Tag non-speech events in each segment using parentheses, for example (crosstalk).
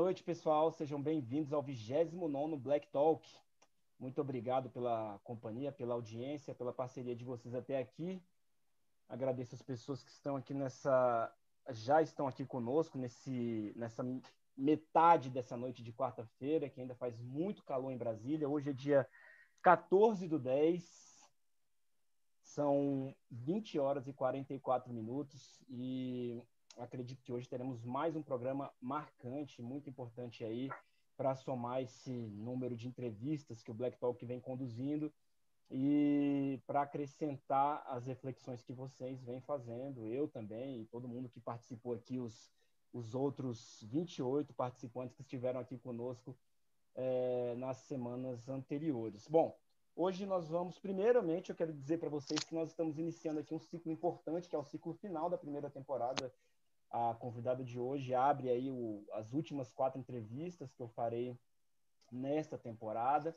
noite, pessoal. Sejam bem-vindos ao 29 Black Talk. Muito obrigado pela companhia, pela audiência, pela parceria de vocês até aqui. Agradeço as pessoas que estão aqui nessa já estão aqui conosco nesse nessa metade dessa noite de quarta-feira, que ainda faz muito calor em Brasília. Hoje é dia 14 do 10, são 20 horas e 44 minutos e acredito que hoje teremos mais um programa marcante, muito importante aí, para somar esse número de entrevistas que o Black Talk vem conduzindo e para acrescentar as reflexões que vocês vêm fazendo, eu também, e todo mundo que participou aqui, os, os outros 28 participantes que estiveram aqui conosco é, nas semanas anteriores. Bom, Hoje nós vamos, primeiramente, eu quero dizer para vocês que nós estamos iniciando aqui um ciclo importante, que é o ciclo final da primeira temporada. A convidada de hoje abre aí o, as últimas quatro entrevistas que eu farei nesta temporada.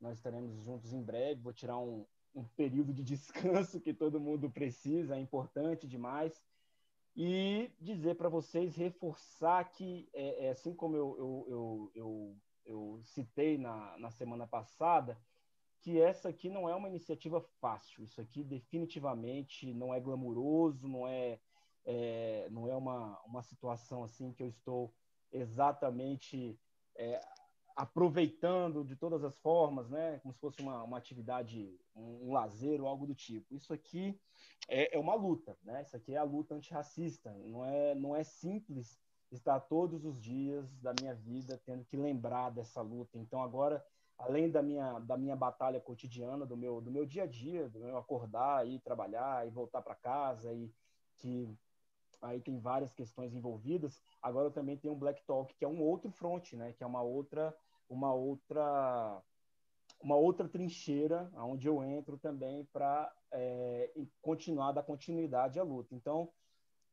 Nós estaremos juntos em breve. Vou tirar um, um período de (laughs) descanso que todo mundo precisa, é importante demais. E dizer para vocês, reforçar que, é, é, assim como eu, eu, eu, eu, eu citei na, na semana passada, que essa aqui não é uma iniciativa fácil. Isso aqui definitivamente não é glamuroso, não é, é não é uma, uma situação assim que eu estou exatamente é, aproveitando de todas as formas, né? Como se fosse uma, uma atividade, um, um lazer ou algo do tipo. Isso aqui é, é uma luta, né? Isso aqui é a luta antirracista. Não é, não é simples estar todos os dias da minha vida tendo que lembrar dessa luta. Então agora além da minha, da minha batalha cotidiana, do meu, do meu dia a dia, do meu acordar, ir trabalhar e voltar para casa, e que aí tem várias questões envolvidas. Agora eu também tenho um Black Talk, que é um outro front, né? Que é uma outra, uma outra, uma outra trincheira, onde eu entro também para é, continuar dar continuidade à luta. Então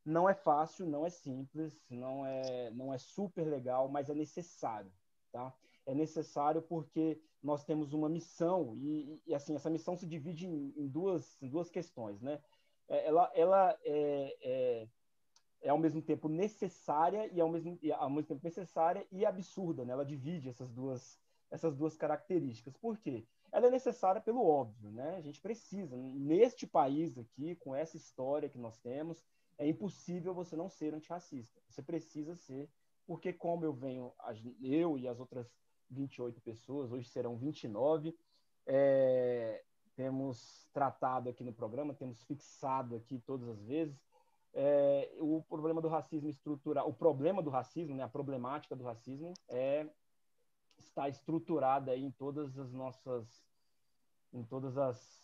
não é fácil, não é simples, não é, não é super legal, mas é necessário, tá? é necessário porque nós temos uma missão e, e assim essa missão se divide em, em, duas em duas questões, né? É, ela ela é, é, é, ao mesmo tempo necessária e ao mesmo e ao mesmo tempo necessária e absurda, né? Ela divide essas duas essas duas características. Por quê? Ela é necessária pelo óbvio, né? A gente precisa neste país aqui com essa história que nós temos é impossível você não ser antirracista. Você precisa ser porque como eu venho eu e as outras 28 pessoas, hoje serão 29. É, temos tratado aqui no programa, temos fixado aqui todas as vezes é, o problema do racismo estrutural, o problema do racismo, né, a problemática do racismo é está estruturada em todas as nossas, em todas as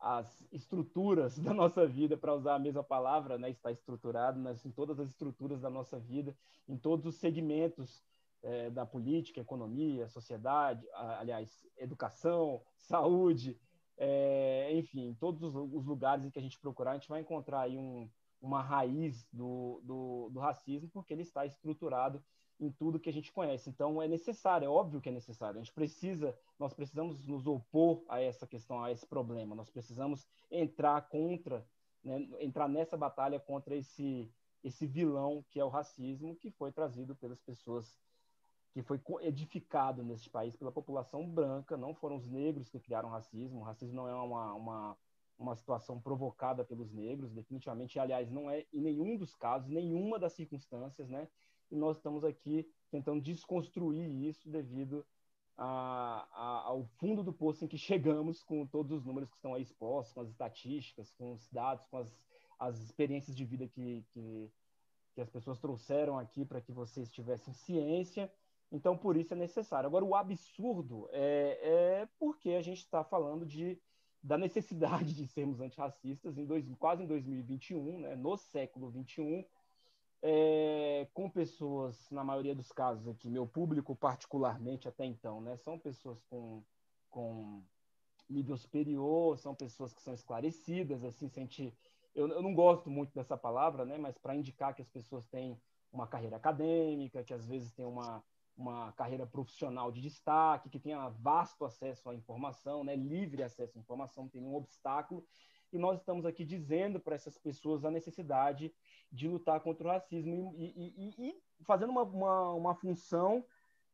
as estruturas da nossa vida, para usar a mesma palavra, né, está estruturado nas, em todas as estruturas da nossa vida, em todos os segmentos é, da política, economia, sociedade, aliás, educação, saúde, é, enfim, todos os lugares em que a gente procurar, a gente vai encontrar aí um, uma raiz do, do, do, racismo, porque ele está estruturado em tudo que a gente conhece. Então, é necessário, é óbvio que é necessário. A gente precisa, nós precisamos nos opor a essa questão, a esse problema. Nós precisamos entrar contra, né, entrar nessa batalha contra esse, esse vilão que é o racismo, que foi trazido pelas pessoas que foi edificado nesse país pela população branca, não foram os negros que criaram o racismo. O racismo não é uma, uma, uma situação provocada pelos negros, definitivamente, aliás, não é em nenhum dos casos, nenhuma das circunstâncias, né? E nós estamos aqui tentando desconstruir isso devido a, a, ao fundo do poço em que chegamos com todos os números que estão aí expostos, com as estatísticas, com os dados, com as, as experiências de vida que, que, que as pessoas trouxeram aqui para que vocês tivessem ciência então, por isso é necessário. Agora, o absurdo é, é porque a gente está falando de, da necessidade (laughs) de sermos antirracistas em dois, quase em 2021, né, no século 21, é, com pessoas, na maioria dos casos aqui, meu público particularmente até então, né, são pessoas com, com nível superior, são pessoas que são esclarecidas, assim, sente, eu, eu não gosto muito dessa palavra, né, mas para indicar que as pessoas têm uma carreira acadêmica, que às vezes têm uma uma carreira profissional de destaque, que tenha vasto acesso à informação, né, livre acesso à informação, não tem nenhum obstáculo. e nós estamos aqui dizendo para essas pessoas a necessidade de lutar contra o racismo e, e, e, e fazendo uma, uma, uma, função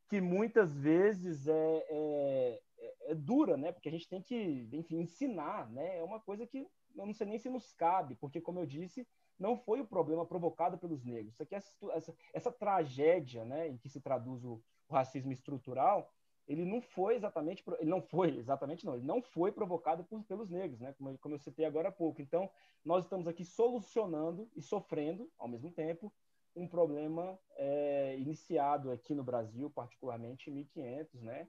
que muitas vezes é, é, é, dura, né? Porque a gente tem que, enfim, ensinar, né? É uma coisa que eu não sei nem se nos cabe, porque, como eu disse, não foi o problema provocado pelos negros. Isso aqui, é essa, essa tragédia, né, em que se traduz o, o racismo estrutural, ele não foi exatamente, ele não foi exatamente não, ele não foi provocado por, pelos negros, né? Como, como eu citei agora há pouco. Então, nós estamos aqui solucionando e sofrendo ao mesmo tempo um problema é, iniciado aqui no Brasil, particularmente em 1500, né?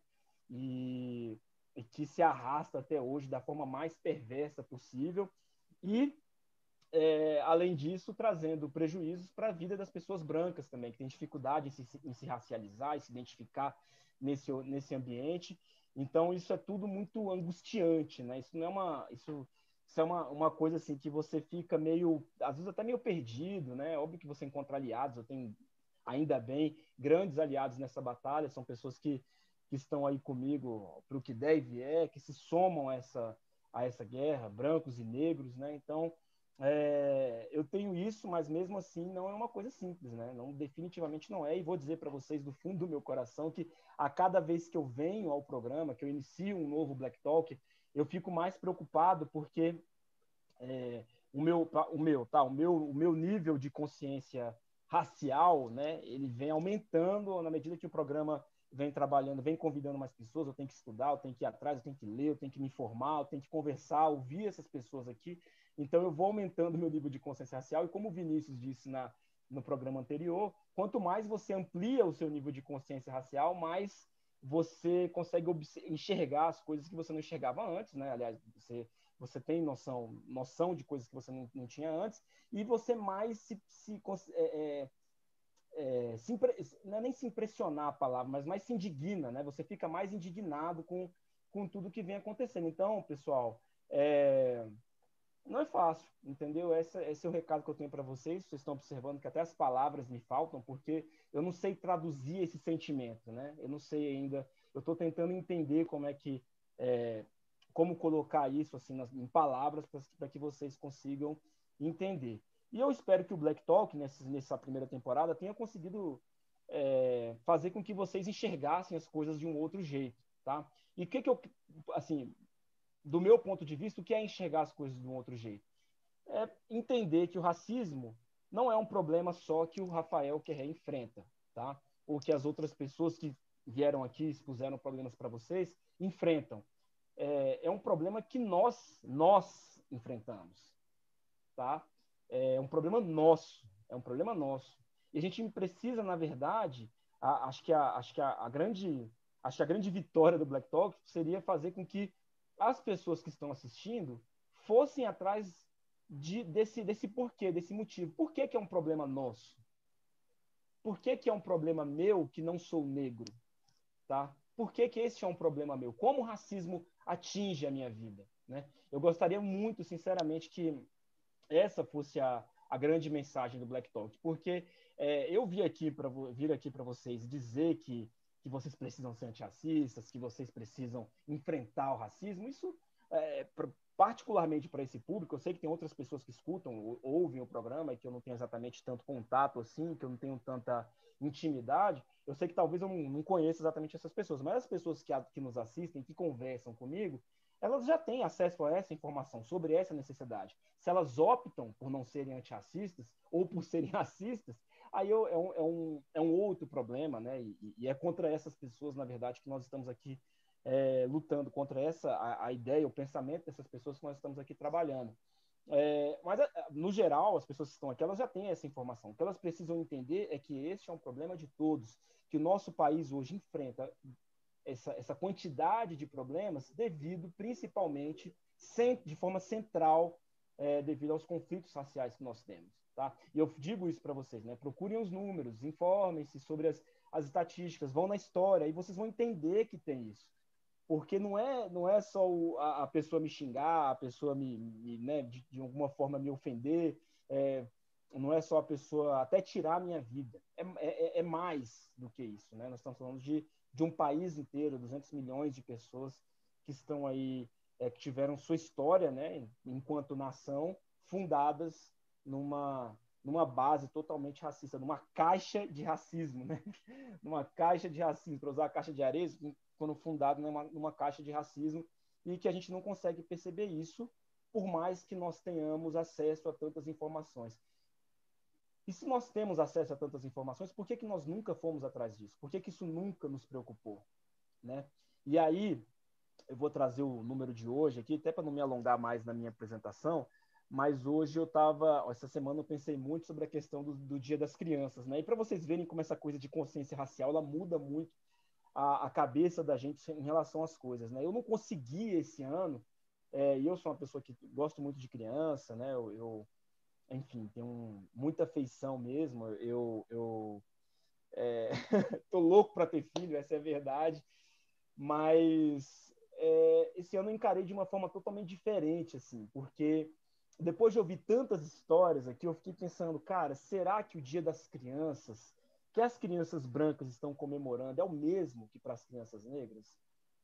E, e que se arrasta até hoje da forma mais perversa possível e é, além disso, trazendo prejuízos para a vida das pessoas brancas também, que têm dificuldade em se, em se racializar, em se identificar nesse, nesse ambiente. Então, isso é tudo muito angustiante, né? Isso não é uma... Isso, isso é uma, uma coisa assim que você fica meio, às vezes até meio perdido, né? Óbvio que você encontra aliados, eu tenho, ainda bem, grandes aliados nessa batalha, são pessoas que, que estão aí comigo para o que der e vier, que se somam a essa, a essa guerra, brancos e negros, né? Então, é, eu tenho isso, mas mesmo assim não é uma coisa simples, né? Não, definitivamente não é. E vou dizer para vocês do fundo do meu coração que a cada vez que eu venho ao programa, que eu inicio um novo Black Talk, eu fico mais preocupado porque é, o meu, o meu, tá, o meu, o meu nível de consciência racial, né? Ele vem aumentando na medida que o programa vem trabalhando, vem convidando mais pessoas. Eu tenho que estudar, eu tenho que ir atrás, eu tenho que ler, eu tenho que me informar, eu tenho que conversar, ouvir essas pessoas aqui. Então, eu vou aumentando meu nível de consciência racial, e como o Vinícius disse na, no programa anterior, quanto mais você amplia o seu nível de consciência racial, mais você consegue enxergar as coisas que você não enxergava antes, né? Aliás, você, você tem noção, noção de coisas que você não, não tinha antes, e você mais se, se, é, é, se não é nem se impressionar a palavra, mas mais se indigna, né? Você fica mais indignado com, com tudo que vem acontecendo. Então, pessoal, é, não é fácil, entendeu? Esse, esse é o recado que eu tenho para vocês. Vocês estão observando que até as palavras me faltam, porque eu não sei traduzir esse sentimento, né? Eu não sei ainda. Eu estou tentando entender como é que, é, como colocar isso assim nas, em palavras para que vocês consigam entender. E eu espero que o Black Talk nessa, nessa primeira temporada tenha conseguido é, fazer com que vocês enxergassem as coisas de um outro jeito, tá? E o que que eu, assim, do meu ponto de vista, o que é enxergar as coisas de um outro jeito? É entender que o racismo não é um problema só que o Rafael Querré enfrenta, tá? Ou que as outras pessoas que vieram aqui expuseram problemas para vocês enfrentam. É, é, um problema que nós, nós enfrentamos, tá? É um problema nosso, é um problema nosso. E a gente precisa, na verdade, a, acho que, a, acho que a, a grande acho a grande vitória do Black Talk seria fazer com que as pessoas que estão assistindo fossem atrás de, desse, desse porquê, desse motivo. Por que, que é um problema nosso? Por que, que é um problema meu que não sou negro? Tá? Por que, que esse é um problema meu? Como o racismo atinge a minha vida? Né? Eu gostaria muito, sinceramente, que essa fosse a, a grande mensagem do Black Talk, porque é, eu vi aqui para vir aqui para vocês dizer que que vocês precisam ser antirracistas, que vocês precisam enfrentar o racismo. Isso, é, particularmente para esse público, eu sei que tem outras pessoas que escutam, ou, ouvem o programa e que eu não tenho exatamente tanto contato assim, que eu não tenho tanta intimidade. Eu sei que talvez eu não, não conheça exatamente essas pessoas, mas as pessoas que, que nos assistem, que conversam comigo, elas já têm acesso a essa informação sobre essa necessidade. Se elas optam por não serem antirracistas ou por serem (laughs) racistas, Aí é um, é um, é um outro problema, né? E, e, é contra essas pessoas, na verdade, que nós estamos aqui é, lutando contra essa a, a, ideia, o pensamento dessas pessoas que nós estamos aqui trabalhando. É, mas, é, no geral, as pessoas que estão aqui, elas já têm essa informação. O que elas precisam entender é que esse é um problema de todos, que o nosso país hoje enfrenta essa, essa quantidade de problemas devido, principalmente, de forma central, é, devido aos conflitos raciais que nós temos. Tá? E eu digo isso para vocês, né? Procurem os números, informem-se sobre as, as estatísticas, vão na história e vocês vão entender que tem isso. Porque não é, não é só o, a, a, pessoa me xingar, a pessoa me, me né, de, de, alguma forma me ofender, é, não é só a pessoa até tirar a minha vida. É, é, é, mais do que isso, né? Nós estamos falando de, de um país inteiro, 200 milhões de pessoas que estão aí é, que tiveram sua história, né, enquanto nação, fundadas numa numa base totalmente racista, numa caixa de racismo, né? (laughs) numa caixa de racismo, para usar a caixa de areia, quando fundado numa, numa caixa de racismo, e que a gente não consegue perceber isso, por mais que nós tenhamos acesso a tantas informações. E se nós temos acesso a tantas informações, por que, que nós nunca fomos atrás disso? Por que, que isso nunca nos preocupou? Né? E aí, eu vou trazer o número de hoje aqui, até para não me alongar mais na minha apresentação, mas hoje eu estava, essa semana eu pensei muito sobre a questão do, do Dia das Crianças, né? E para vocês verem como essa coisa de consciência racial, ela muda muito a, a, cabeça da gente em relação às coisas, né? Eu não consegui esse ano, é, e eu sou uma pessoa que gosto muito de criança, né? Eu, eu enfim, tenho muita afeição mesmo. Eu, eu é, (laughs) tô louco para ter filho, essa é a verdade. Mas é, esse ano eu encarei de uma forma totalmente diferente, assim, porque depois de ouvir tantas histórias aqui, eu fiquei pensando, cara, será que o Dia das Crianças, que as crianças brancas estão comemorando, é o mesmo que para as crianças negras?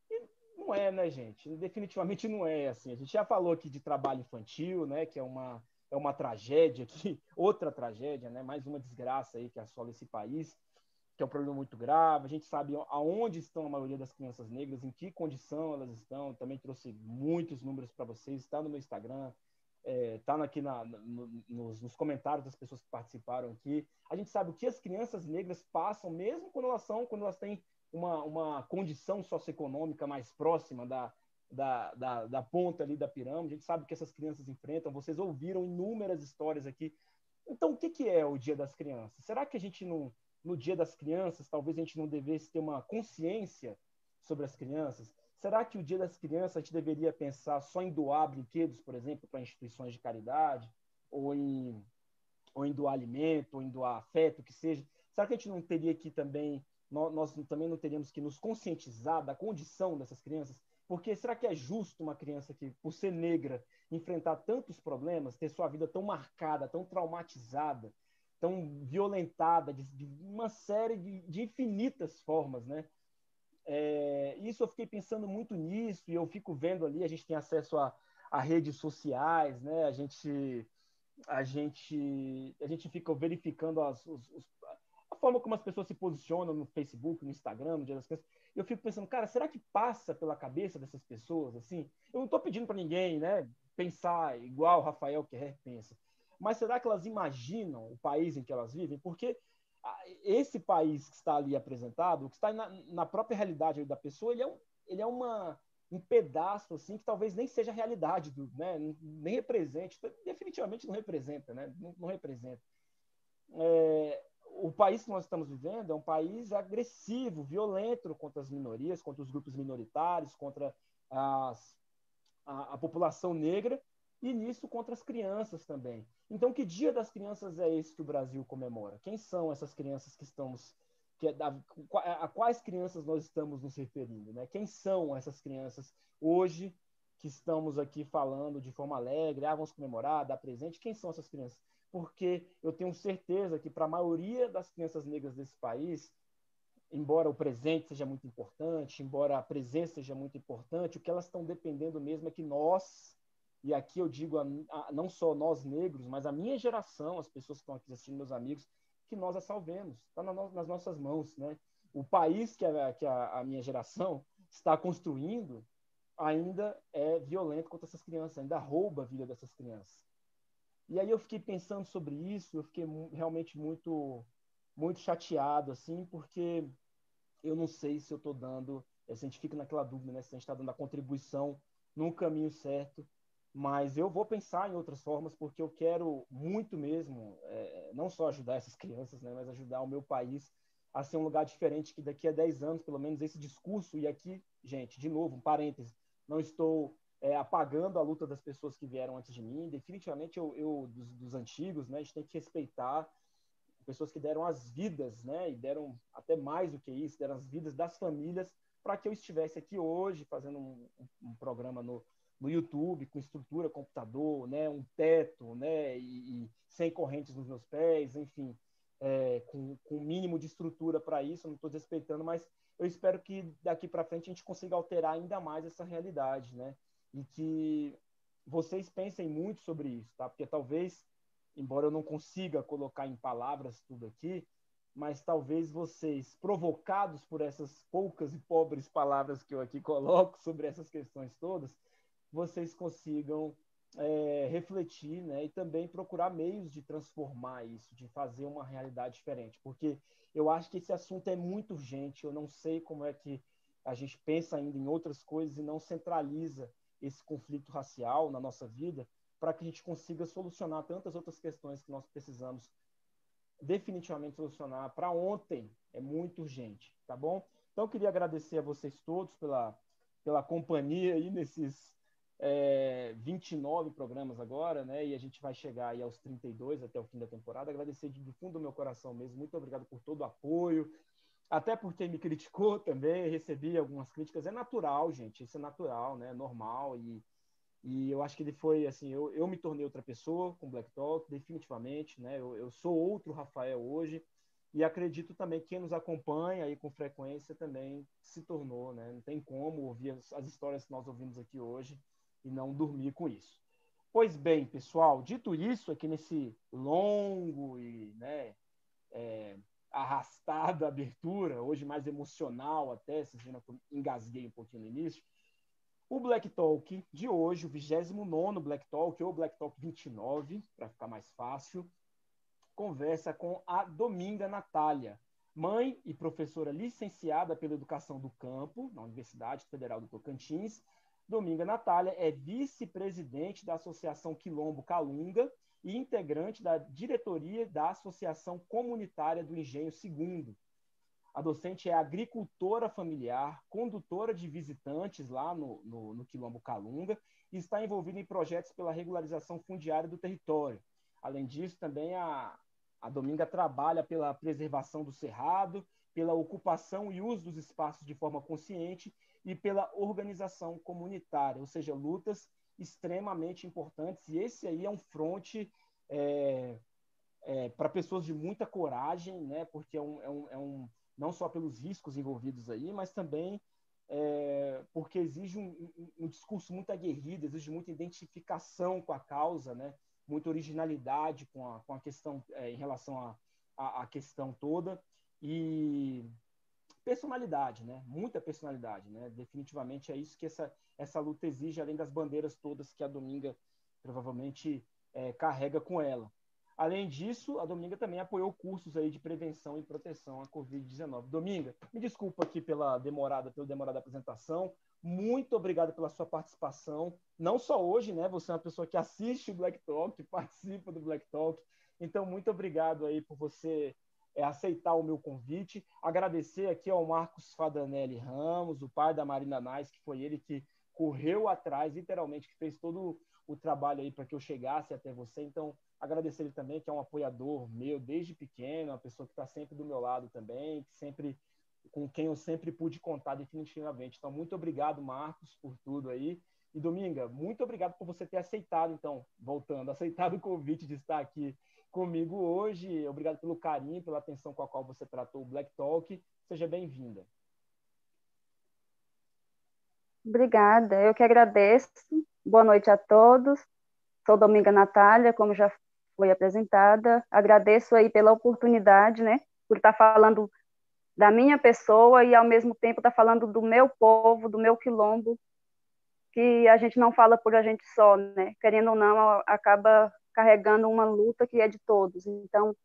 E não é, né, gente? Definitivamente não é assim. A gente já falou aqui de trabalho infantil, né, que é uma é uma tragédia aqui, (laughs) outra tragédia, né? Mais uma desgraça aí que assola esse país, que é um problema muito grave. A gente sabe aonde estão a maioria das crianças negras, em que condição elas estão. Também trouxe muitos números para vocês. Está no meu Instagram, está é, aqui na, no, nos, nos, comentários das pessoas que participaram aqui. A gente sabe o que as crianças negras passam, mesmo quando elas são, quando elas têm uma, uma condição socioeconômica mais próxima da, da, da, da, ponta ali da pirâmide, a gente sabe que essas crianças enfrentam, vocês ouviram inúmeras histórias aqui. Então, o que, que é o Dia das Crianças? Será que a gente, não, no Dia das Crianças, talvez a gente não devesse ter uma consciência sobre as crianças? Será que o Dia das Crianças a gente deveria pensar só em doar brinquedos, por exemplo, para instituições de caridade, ou em, ou em doar alimento, ou em doar afeto, que seja? Será que a gente não teria que também, nós, nós também não teríamos que nos conscientizar da condição dessas crianças? Porque será que é justo uma criança que, por ser negra, enfrentar tantos problemas, ter sua vida tão marcada, tão traumatizada, tão violentada, de, de uma série de, de, infinitas formas, né? É, isso eu fiquei pensando muito nisso e eu fico vendo ali, a gente tem acesso a, a redes sociais, né? A gente a gente a gente fica verificando as, os, os, a forma como as pessoas se posicionam no Facebook, no Instagram, no Dia das Crianças eu fico pensando, cara, será que passa pela cabeça dessas pessoas assim? Eu não estou pedindo para ninguém, né, pensar igual o Rafael Kerr pensa, mas será que elas imaginam o país em que elas vivem? Porque esse país que está ali apresentado, que está na, na própria realidade da pessoa, ele é, um, ele é uma, um pedaço assim que talvez nem seja a realidade, do, né? nem represente, definitivamente não representa, né? não, não representa. É, o país que nós estamos vivendo é um país agressivo, violento contra as minorias, contra os grupos minoritários, contra as, a, a, população negra e nisso contra as crianças também. Então, que dia das crianças é esse que o Brasil comemora? Quem são essas crianças que estamos que, é a, a, quais crianças nós estamos nos referindo, né? Quem são essas crianças hoje que estamos aqui falando de forma alegre, ah, vamos comemorar, dar presente? Quem são essas crianças? Porque eu tenho certeza que para a maioria das crianças negras desse país, embora o presente seja muito importante, embora a presença seja muito importante, o que elas estão dependendo mesmo é que nós, e aqui eu digo a, a, não só nós negros, mas a minha geração, as pessoas que estão aqui assistindo, meus amigos, que nós a salvemos, está na nas nossas mãos, né? O país que, a, que a, minha geração está construindo ainda é violento contra essas crianças, ainda rouba a vida dessas crianças. E aí eu fiquei pensando sobre isso, eu fiquei realmente muito muito chateado assim, porque eu não sei se eu estou dando, a gente fica naquela dúvida, né, se a gente está dando a contribuição no caminho certo, mas eu vou pensar em outras formas porque eu quero muito mesmo, é, não só ajudar essas crianças, né, mas ajudar o meu país a ser um lugar diferente que daqui a 10 anos, pelo menos esse discurso e aqui, gente, de novo, um parêntese, não estou é, apagando a luta das pessoas que vieram antes de mim. Definitivamente, eu, eu dos, dos, antigos, né, a gente tem que respeitar pessoas que deram as vidas, né, e deram até mais do que isso, deram as vidas das famílias para que eu estivesse aqui hoje fazendo um, um, programa no, no YouTube com estrutura, computador, né, um teto, né, e, e sem correntes nos meus pés, enfim, é, com, com um mínimo de estrutura para isso. não estou desrespeitando, mas eu espero que daqui para frente a gente consiga alterar ainda mais essa realidade, né? E que vocês pensem muito sobre isso, tá? Porque talvez, embora eu não consiga colocar em palavras tudo aqui, mas talvez vocês, provocados por essas poucas e pobres palavras que eu aqui (laughs) coloco sobre essas questões todas, vocês consigam é, refletir né, e também procurar meios de transformar isso, de fazer uma realidade diferente. Porque eu acho que esse assunto é muito urgente, eu não sei como é que a gente pensa ainda em outras coisas e não centraliza esse conflito racial na nossa vida para que a gente consiga solucionar tantas outras questões que nós precisamos definitivamente solucionar para ontem. É muito urgente, tá bom? Então, eu queria agradecer a vocês todos pela, pela companhia aí nesses é, 29 programas agora, né? E a gente vai chegar aí aos 32 até o fim da temporada. Agradecer de, do fundo do meu coração mesmo. Muito obrigado por todo o apoio. Até por quem me criticou (laughs) também, recebi algumas críticas. É natural, gente. Isso é natural, né? É normal. E, e eu acho que ele foi assim. Eu, eu me tornei outra pessoa com Black Talk, definitivamente, né? Eu, eu sou outro Rafael hoje. E acredito também que quem nos acompanha aí com frequência também se tornou, né? Não tem como ouvir as, as histórias que nós ouvimos aqui hoje e não dormir com isso. Pois bem, pessoal, dito isso, aqui nesse longo e né, é, arrastado abertura, hoje mais emocional até, vocês viram que eu engasguei um pouquinho no início, o Black Talk de hoje, o 29 Black Talk, ou Black Talk 29, para ficar mais fácil, conversa com a Dominga Natália, mãe e professora licenciada pela Educação do Campo, na Universidade Federal do Tocantins, Dominga Natália é vice-presidente da Associação Quilombo Calunga e integrante da diretoria da Associação Comunitária do Engenho Segundo. A docente é agricultora familiar, condutora de visitantes lá no, no, no Quilombo Calunga e está envolvida em projetos pela regularização fundiária do território. Além disso, também a, a Dominga trabalha pela preservação do cerrado, pela ocupação e uso dos espaços de forma consciente e pela organização comunitária, ou seja, lutas extremamente importantes. E esse aí é um fronte é, é, para pessoas de muita coragem, né? porque é um, é, um, é um, não só pelos riscos envolvidos aí, mas também é, porque exige um, um, discurso muito aguerrido, exige muita identificação com a causa, né? muita originalidade com a, com a questão é, em relação à questão toda. E personalidade, né? Muita personalidade, né? Definitivamente é isso que essa, essa luta exige, além das bandeiras todas que a Dominga provavelmente é, carrega com ela. Além disso, a Dominga também apoiou cursos aí de prevenção e proteção à Covid-19. Dominga, me desculpa aqui pela demorada, pela demorada apresentação. Muito obrigado pela sua participação. Não só hoje, né? Você é uma pessoa que assiste o Black Talk, (laughs) participa do Black Talk. Então, muito obrigado aí por você é, aceitar o meu convite. Agradecer aqui ao Marcos Fadanelli Ramos, o pai da Marina Nais, que foi ele que correu atrás, literalmente, que fez todo o trabalho aí para que eu chegasse até você. Então, agradecer ele também, que é um apoiador meu desde pequeno, uma pessoa que está sempre do meu lado também, que sempre com quem eu sempre pude contar definitivamente. Então, muito obrigado, Marcos, por tudo aí. E Dominga, muito obrigado por você ter aceitado, então, voltando, (laughs) aceitado o convite de estar aqui comigo hoje. Obrigado pelo carinho, pela atenção com a qual você tratou o Black Talk. Seja bem-vinda. Obrigada, eu que agradeço. Boa noite a todos. Sou Dominga Natália, como já foi apresentada. Agradeço aí pela oportunidade, né, por estar falando da minha pessoa e ao mesmo tempo estar falando do meu povo, do meu quilombo, que a gente não fala por a gente só, né? Querendo ou não, acaba carregando uma luta que é de todos. Então,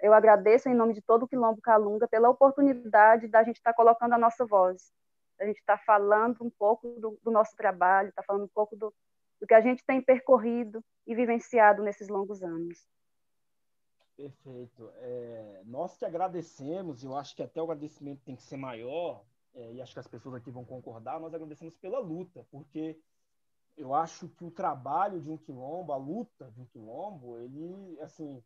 eu agradeço em nome de todo o Quilombo Calunga pela oportunidade da gente estar tá colocando a nossa voz, a gente estar tá falando um pouco do, do nosso trabalho, estar tá falando um pouco do, do que a gente tem percorrido e vivenciado nesses longos anos. Perfeito. É, nós que agradecemos, eu acho que até o agradecimento tem que ser maior, é, e acho que as pessoas aqui vão concordar, nós agradecemos pela luta, porque eu acho que o trabalho de um quilombo, a luta de um quilombo, ele, assim,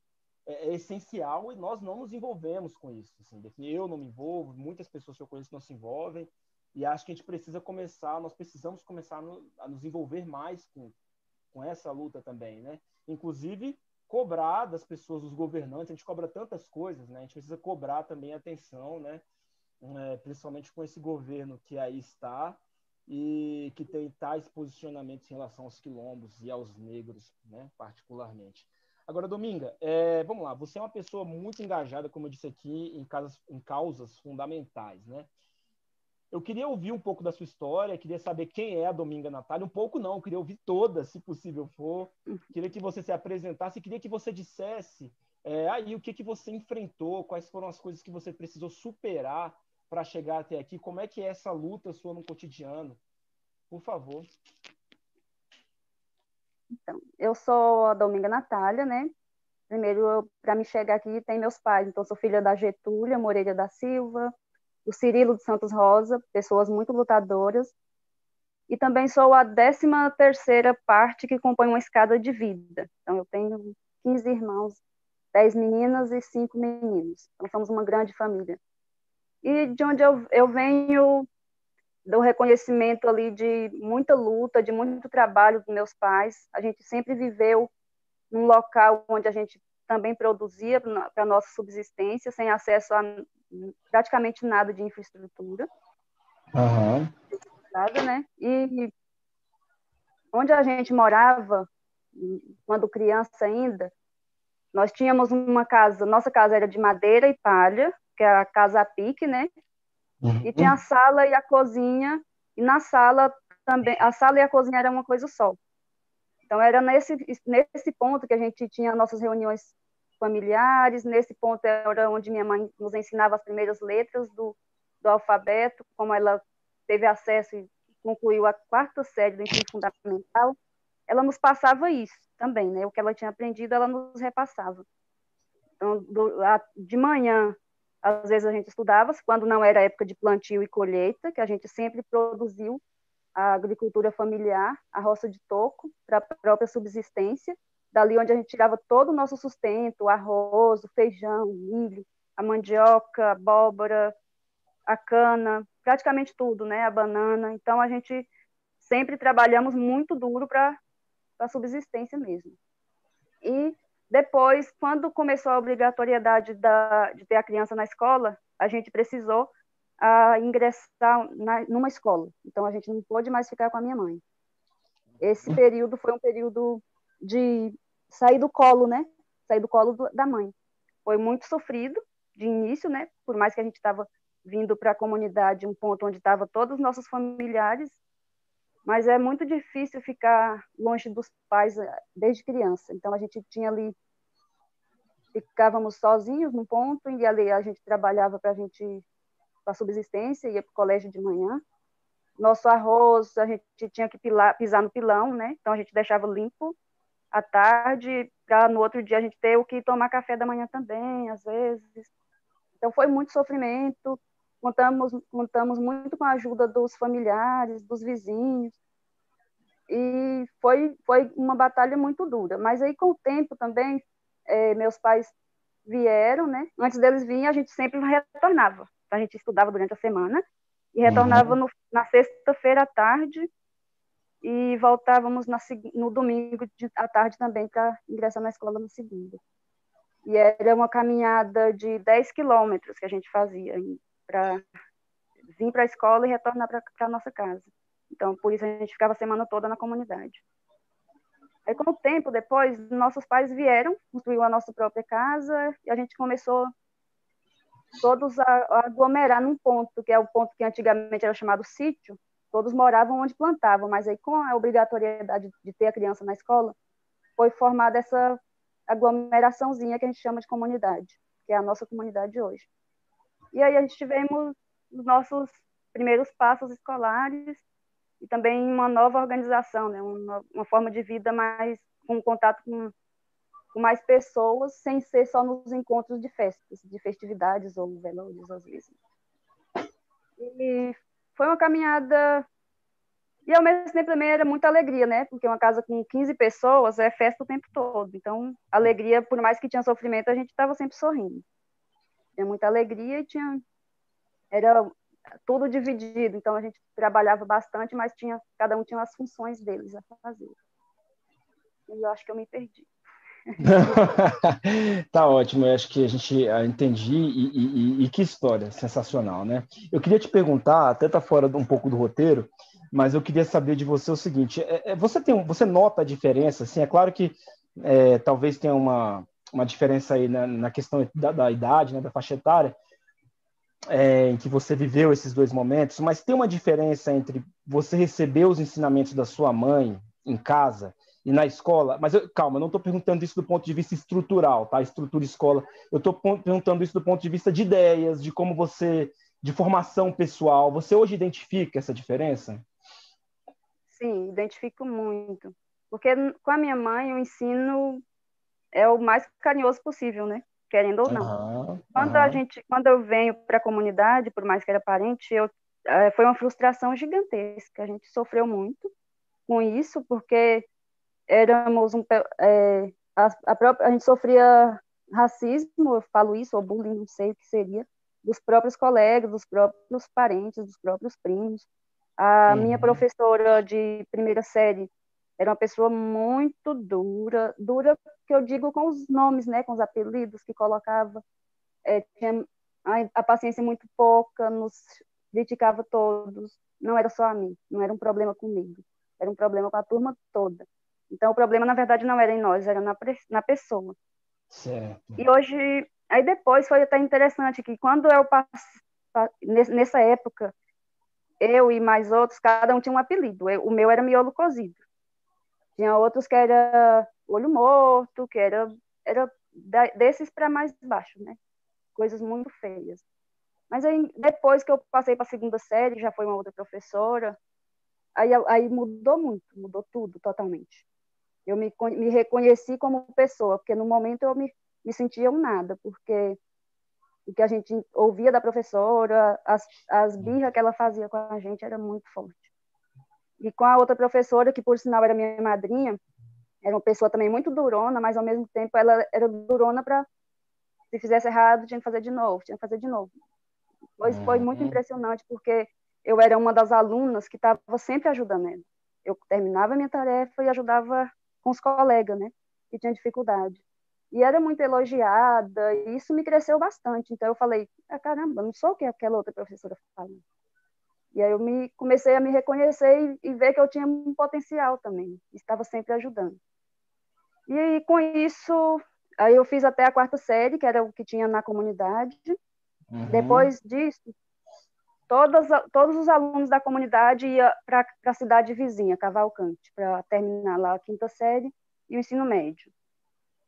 é, é, essencial e nós não nos envolvemos com isso. Assim, eu não me envolvo, muitas pessoas que eu conheço não se envolvem, e acho que a gente precisa começar, nós precisamos começar no, a nos envolver mais com, com essa luta também, né? Inclusive, cobrar das pessoas, dos governantes, a gente cobra tantas coisas, né? A gente precisa cobrar também atenção, né? É, principalmente com esse governo que aí está, e que tem tais posicionamentos em relação aos quilombos e aos negros, né, particularmente. Agora, Dominga, é, vamos lá, você é uma pessoa muito engajada, como eu disse aqui, em, casas, em causas fundamentais, né? Eu queria ouvir um pouco da sua história, queria saber quem é a Dominga Natália, um pouco não, eu queria ouvir toda, se possível for. Queria que você se apresentasse, queria que você dissesse é, aí o que, que você enfrentou, quais foram as coisas que você precisou superar para chegar até aqui, como é que é essa luta sua no cotidiano? Por favor. Então, eu sou a Dominga Natália, né? Primeiro, para me chegar aqui, tem meus pais. Então, sou filha da Getúlia Moreira da Silva, do Cirilo de Santos Rosa, pessoas muito lutadoras. E também sou a décima terceira parte que compõe uma escada de vida. Então, eu tenho 15 irmãos, 10 meninas e 5 meninos. Então, somos uma grande família. E de onde eu, eu venho, do reconhecimento ali de muita luta, de muito trabalho dos meus pais. A gente sempre viveu num local onde a gente também produzia para a nossa subsistência, sem acesso a praticamente nada de infraestrutura. Uhum. Nada, né? E onde a gente morava, quando criança ainda, nós tínhamos uma casa, nossa casa era de madeira e palha, que é a casa a pique, né? Uhum. E tinha a sala e a cozinha, e na sala também, a sala e a cozinha era uma coisa só. Então era nesse nesse ponto que a gente tinha nossas reuniões familiares, nesse ponto era onde minha mãe nos ensinava as primeiras letras do, do alfabeto, como ela teve acesso e concluiu a quarta série do ensino fundamental, ela nos passava isso também, né? O que ela tinha aprendido, ela nos repassava. Então, do, a, de manhã às vezes a gente estudava, quando não era época de plantio e colheita, que a gente sempre produziu a agricultura familiar, a roça de toco, para a própria subsistência, dali onde a gente tirava todo o nosso sustento, arroz, feijão, milho, a mandioca, a abóbora, a cana, praticamente tudo, né, a banana. Então a gente sempre trabalhamos muito duro para a subsistência mesmo. E depois, quando começou a obrigatoriedade da, de ter a criança na escola, a gente precisou uh, ingressar na, numa escola. Então, a gente não pôde mais ficar com a minha mãe. Esse período foi um período de sair do colo, né? Sair do colo do, da mãe. Foi muito sofrido de início, né? Por mais que a gente estava vindo para a comunidade, um ponto onde estavam todos os nossos familiares, mas é muito difícil ficar longe dos pais eh, desde criança. Então a gente tinha ali ficávamos sozinhos num ponto e ali a gente trabalhava para a gente para subsistência, ia para o colégio de manhã. Nosso arroz a gente tinha que pilar, pisar no pilão, né? Então a gente deixava limpo à tarde para no outro dia a gente ter o que tomar café da manhã também, às vezes. Então foi muito sofrimento, contamos, contamos muito com a ajuda dos familiares, dos vizinhos, e foi, foi uma batalha muito dura. Mas aí, com o tempo também, é, meus pais vieram, né? Antes deles virem, a gente sempre retornava. A gente estudava durante a semana e retornava uhum. no, na sexta-feira à tarde e voltávamos na, no domingo de, à tarde também para ingressar na escola na segunda. E era uma caminhada de 10 quilômetros que a gente fazia para vir para a escola e retornar para a nossa casa. Então, por isso a gente ficava a semana toda na comunidade. Aí, com o tempo depois, nossos pais vieram, construiu a nossa própria casa e a gente começou todos a aglomerar num ponto, que é o ponto que antigamente era chamado sítio. Todos moravam onde plantavam, mas aí com a obrigatoriedade de ter a criança na escola, foi formada essa aglomeraçãozinha que a gente chama de comunidade, que é a nossa comunidade hoje. E aí a gente tivemos os nossos primeiros passos escolares e também uma nova organização, né? uma, uma forma de vida mais com contato com, com, mais pessoas, sem ser só nos encontros de festas, de festividades ou velórios às vezes. E foi uma caminhada e ao mesmo tempo também era muita alegria, né? Porque uma casa com 15 pessoas é festa o tempo todo. Então, alegria, por mais que tinha sofrimento, a gente estava sempre sorrindo tinha muita alegria e tinha era tudo dividido, então a gente trabalhava bastante, mas tinha cada um tinha as funções deles a fazer. E eu acho que eu me perdi. (laughs) tá ótimo, eu acho que a gente ah, entendi e, e, e, que história sensacional, né? Eu queria te perguntar, até tá fora um pouco do roteiro, mas eu queria saber de você o seguinte: é, é, você tem, você nota a diferença? Assim, é claro que é, talvez tenha uma, uma diferença aí na, na questão da, da, idade, né, da faixa etária, é, em que você viveu esses dois momentos, mas tem uma diferença entre você receber os ensinamentos da sua mãe em casa e na escola, mas eu, calma, eu não estou perguntando isso do ponto de vista estrutural, tá? Estrutura escola. Eu estou perguntando isso do ponto de vista de ideias, de como você, de formação pessoal. Você hoje identifica essa diferença? Sim, identifico muito. Porque com a minha mãe, o ensino é o mais carinhoso possível, né? Querendo ou não. Uhum, quando uhum. a gente, quando eu venho para a comunidade, por mais que era parente, eu, é, foi uma frustração gigantesca. A gente sofreu muito com isso, porque éramos um, é, a, a, própria, a gente sofria racismo, eu falo isso, ou bullying, não sei o que seria, dos próprios colegas, dos próprios parentes, dos próprios primos. A uhum. minha professora de primeira série era uma pessoa muito dura, dura que eu digo com os nomes, né, com os apelidos que colocava. É, tinha a, a, paciência muito pouca, nos criticava todos. Não era só a mim, não era um problema comigo, era um problema com a turma toda. Então, o problema, na verdade, não era em nós, era na, na pessoa. Certo. E hoje, aí depois foi até interessante que quando eu passei, nessa época, eu e mais outros, cada um tinha um apelido. Eu, o meu era miolo cozido. Tinha outros que era olho morto, que era, era desses para mais baixo, né? Coisas muito feias. Mas aí, depois que eu passei para a segunda série, já foi uma outra professora, aí, aí mudou muito, mudou tudo totalmente. Eu me, me reconheci como pessoa, porque no momento eu me, me sentia um nada, porque o que a gente ouvia da professora, as, as birras que ela fazia com a gente era muito forte. E com a outra professora, que por sinal era minha madrinha, era uma pessoa também muito durona, mas ao mesmo tempo ela era durona para se fizesse errado, tinha que fazer de novo, tinha que fazer de novo. Pois uhum. foi muito impressionante, porque eu era uma das alunas que estava sempre ajudando ela. Eu terminava a minha tarefa e ajudava com os colegas, né, que tinham dificuldade. E era muito elogiada, e isso me cresceu bastante. Então eu falei, ah, caramba, não sou o que aquela outra professora fala. E aí eu me comecei a me reconhecer e, e ver que eu tinha um potencial também, estava sempre ajudando. E aí, com isso, aí eu fiz até a quarta série, que era o que tinha na comunidade. Uhum. Depois disso, todos, todos os alunos da comunidade iam para a cidade vizinha, Cavalcante, para terminar lá a quinta série e o ensino médio.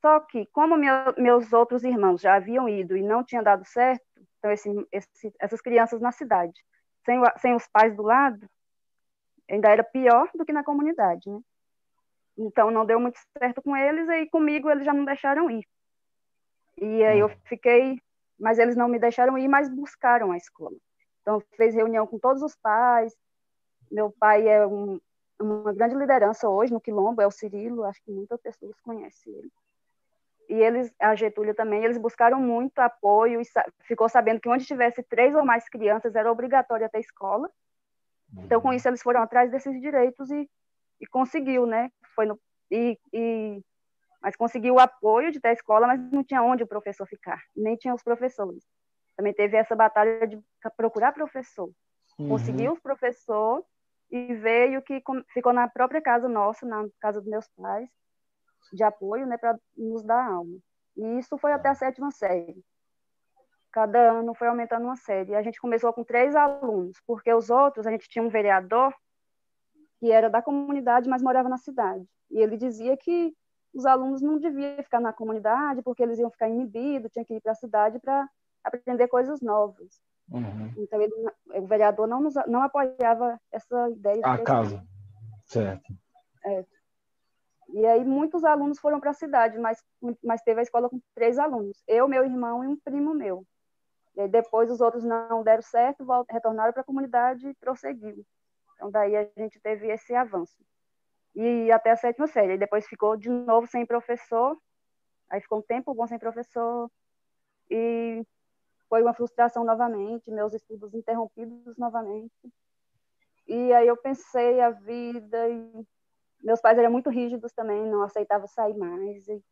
Só que, como meu, meus outros irmãos já haviam ido e não tinha dado certo, então esse, esse, essas crianças na cidade sem, sem os pais do lado, ainda era pior do que na comunidade, né? Então não deu muito certo com eles e comigo eles já não deixaram ir. E aí eu hum. fiquei, mas eles não me deixaram ir, mas buscaram a escola. Então fez reunião com todos os pais. Meu pai é um, uma grande liderança hoje no Quilombo, é o Cirilo, acho que muitas pessoas conhecem ele e eles, a Getúlio também, eles buscaram muito apoio e ficou sabendo que onde tivesse três ou mais crianças era obrigatório ter escola. Então, com isso, eles foram atrás desses direitos e, e conseguiu, né? Foi no, e, e, mas conseguiu o apoio de ter escola, mas não tinha onde o professor ficar, nem tinha os professores. Também teve essa batalha de procurar professor. Uhum. Conseguiu o professor e veio que ficou na própria casa nossa, na casa dos meus pais, de apoio né, para nos dar aula. E isso foi até a sétima série. Cada ano foi aumentando uma série. E a gente começou com três alunos, porque os outros, a gente tinha um vereador que era da comunidade, mas morava na cidade. E ele dizia que os alunos não deviam ficar na comunidade, porque eles iam ficar inibidos, tinham que ir para a cidade para aprender coisas novas. Uhum. Então, ele, o vereador não, nos, não apoiava essa ideia. A casa, certo. É. E aí muitos alunos foram para a cidade, mas, mas teve a escola com três alunos. Eu, meu irmão e um primo meu. E depois os outros não deram certo, retornaram para a comunidade e prosseguiu. Então daí a gente teve esse avanço. E até a sétima série. E depois ficou de novo sem professor. Aí ficou um tempo bom sem professor. E foi uma frustração novamente, meus estudos interrompidos novamente. E aí eu pensei a vida e meus pais eram muito rígidos também, não aceitavam sair mais, e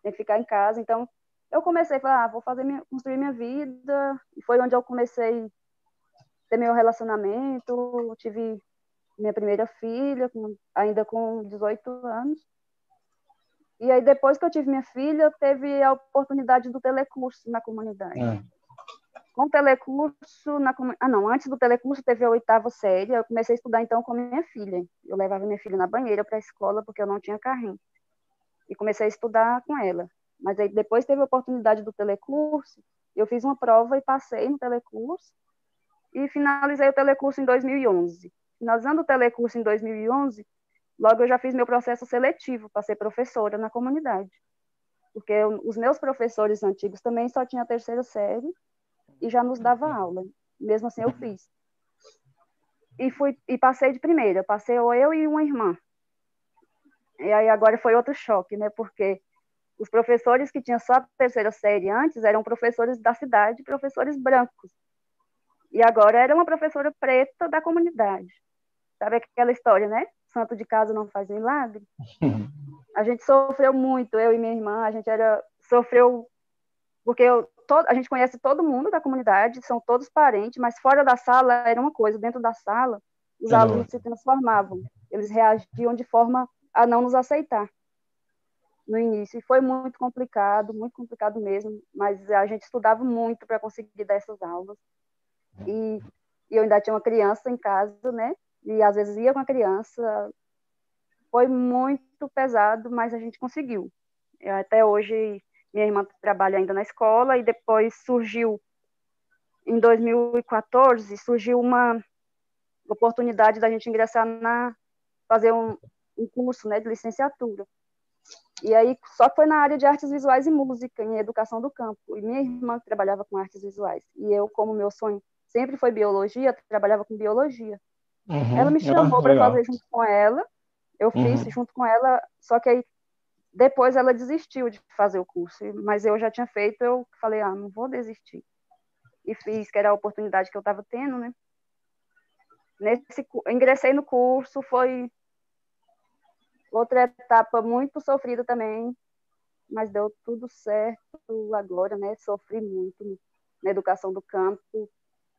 tinha que ficar em casa. Então, eu comecei a falar, ah, vou fazer minha, construir minha vida. E foi onde eu comecei a ter meu relacionamento, tive minha primeira filha, com, ainda com 18 anos. E aí, depois que eu tive minha filha, teve a oportunidade do telecurso na comunidade. É. Com o telecurso, na, ah não, antes do telecurso teve a oitava série, eu comecei a estudar então com minha filha. Eu levava minha filha na banheira para a escola porque eu não tinha carrinho. E comecei a estudar com ela. Mas aí depois teve a oportunidade do telecurso, eu fiz uma prova e passei no telecurso e finalizei o telecurso em 2011. Finalizando o telecurso em 2011, logo eu já fiz meu processo seletivo para ser professora na comunidade. Porque os meus professores antigos também só tinham a terceira série e já nos dava aula. Mesmo assim, eu fiz. E, fui, e passei de primeira. Passei eu e uma irmã. E aí agora foi outro choque, né? Porque os professores que tinham só a terceira série antes eram professores da cidade, professores brancos. E agora era uma professora preta da comunidade. Sabe aquela história, né? Santo de casa não faz milagre. (laughs) A gente sofreu muito, eu e minha irmã, a gente era sofreu porque eu, todo, a gente conhece todo mundo da comunidade, são todos parentes, mas fora da sala era uma coisa, dentro da sala, os é alunos se transformavam, eles reagiam de forma a não nos aceitar no início. E foi muito complicado, muito complicado mesmo, mas a gente estudava muito para conseguir dar essas aulas. E, e, eu ainda tinha uma criança em casa, né? E às vezes ia com a criança. Foi muito pesado, mas a gente conseguiu. Até hoje minha irmã trabalha ainda na escola e depois surgiu em 2014 surgiu uma oportunidade da gente ingressar na fazer um, um curso né de licenciatura. E aí só foi na área de artes visuais e música em educação do campo. E minha irmã trabalhava com artes visuais. E eu como meu sonho sempre foi biologia trabalhava com biologia. Uhum. ela me chamou para fazer junto com ela. Eu fiz uhum. junto com ela só que aí depois ela desistiu de fazer o curso, mas eu já tinha feito, eu falei, ah, não vou desistir. E fiz, que era a oportunidade que eu estava tendo, né? Nesse, ingressei no curso, foi outra etapa muito sofrida também, mas deu tudo certo agora, né? Sofri muito na educação do campo.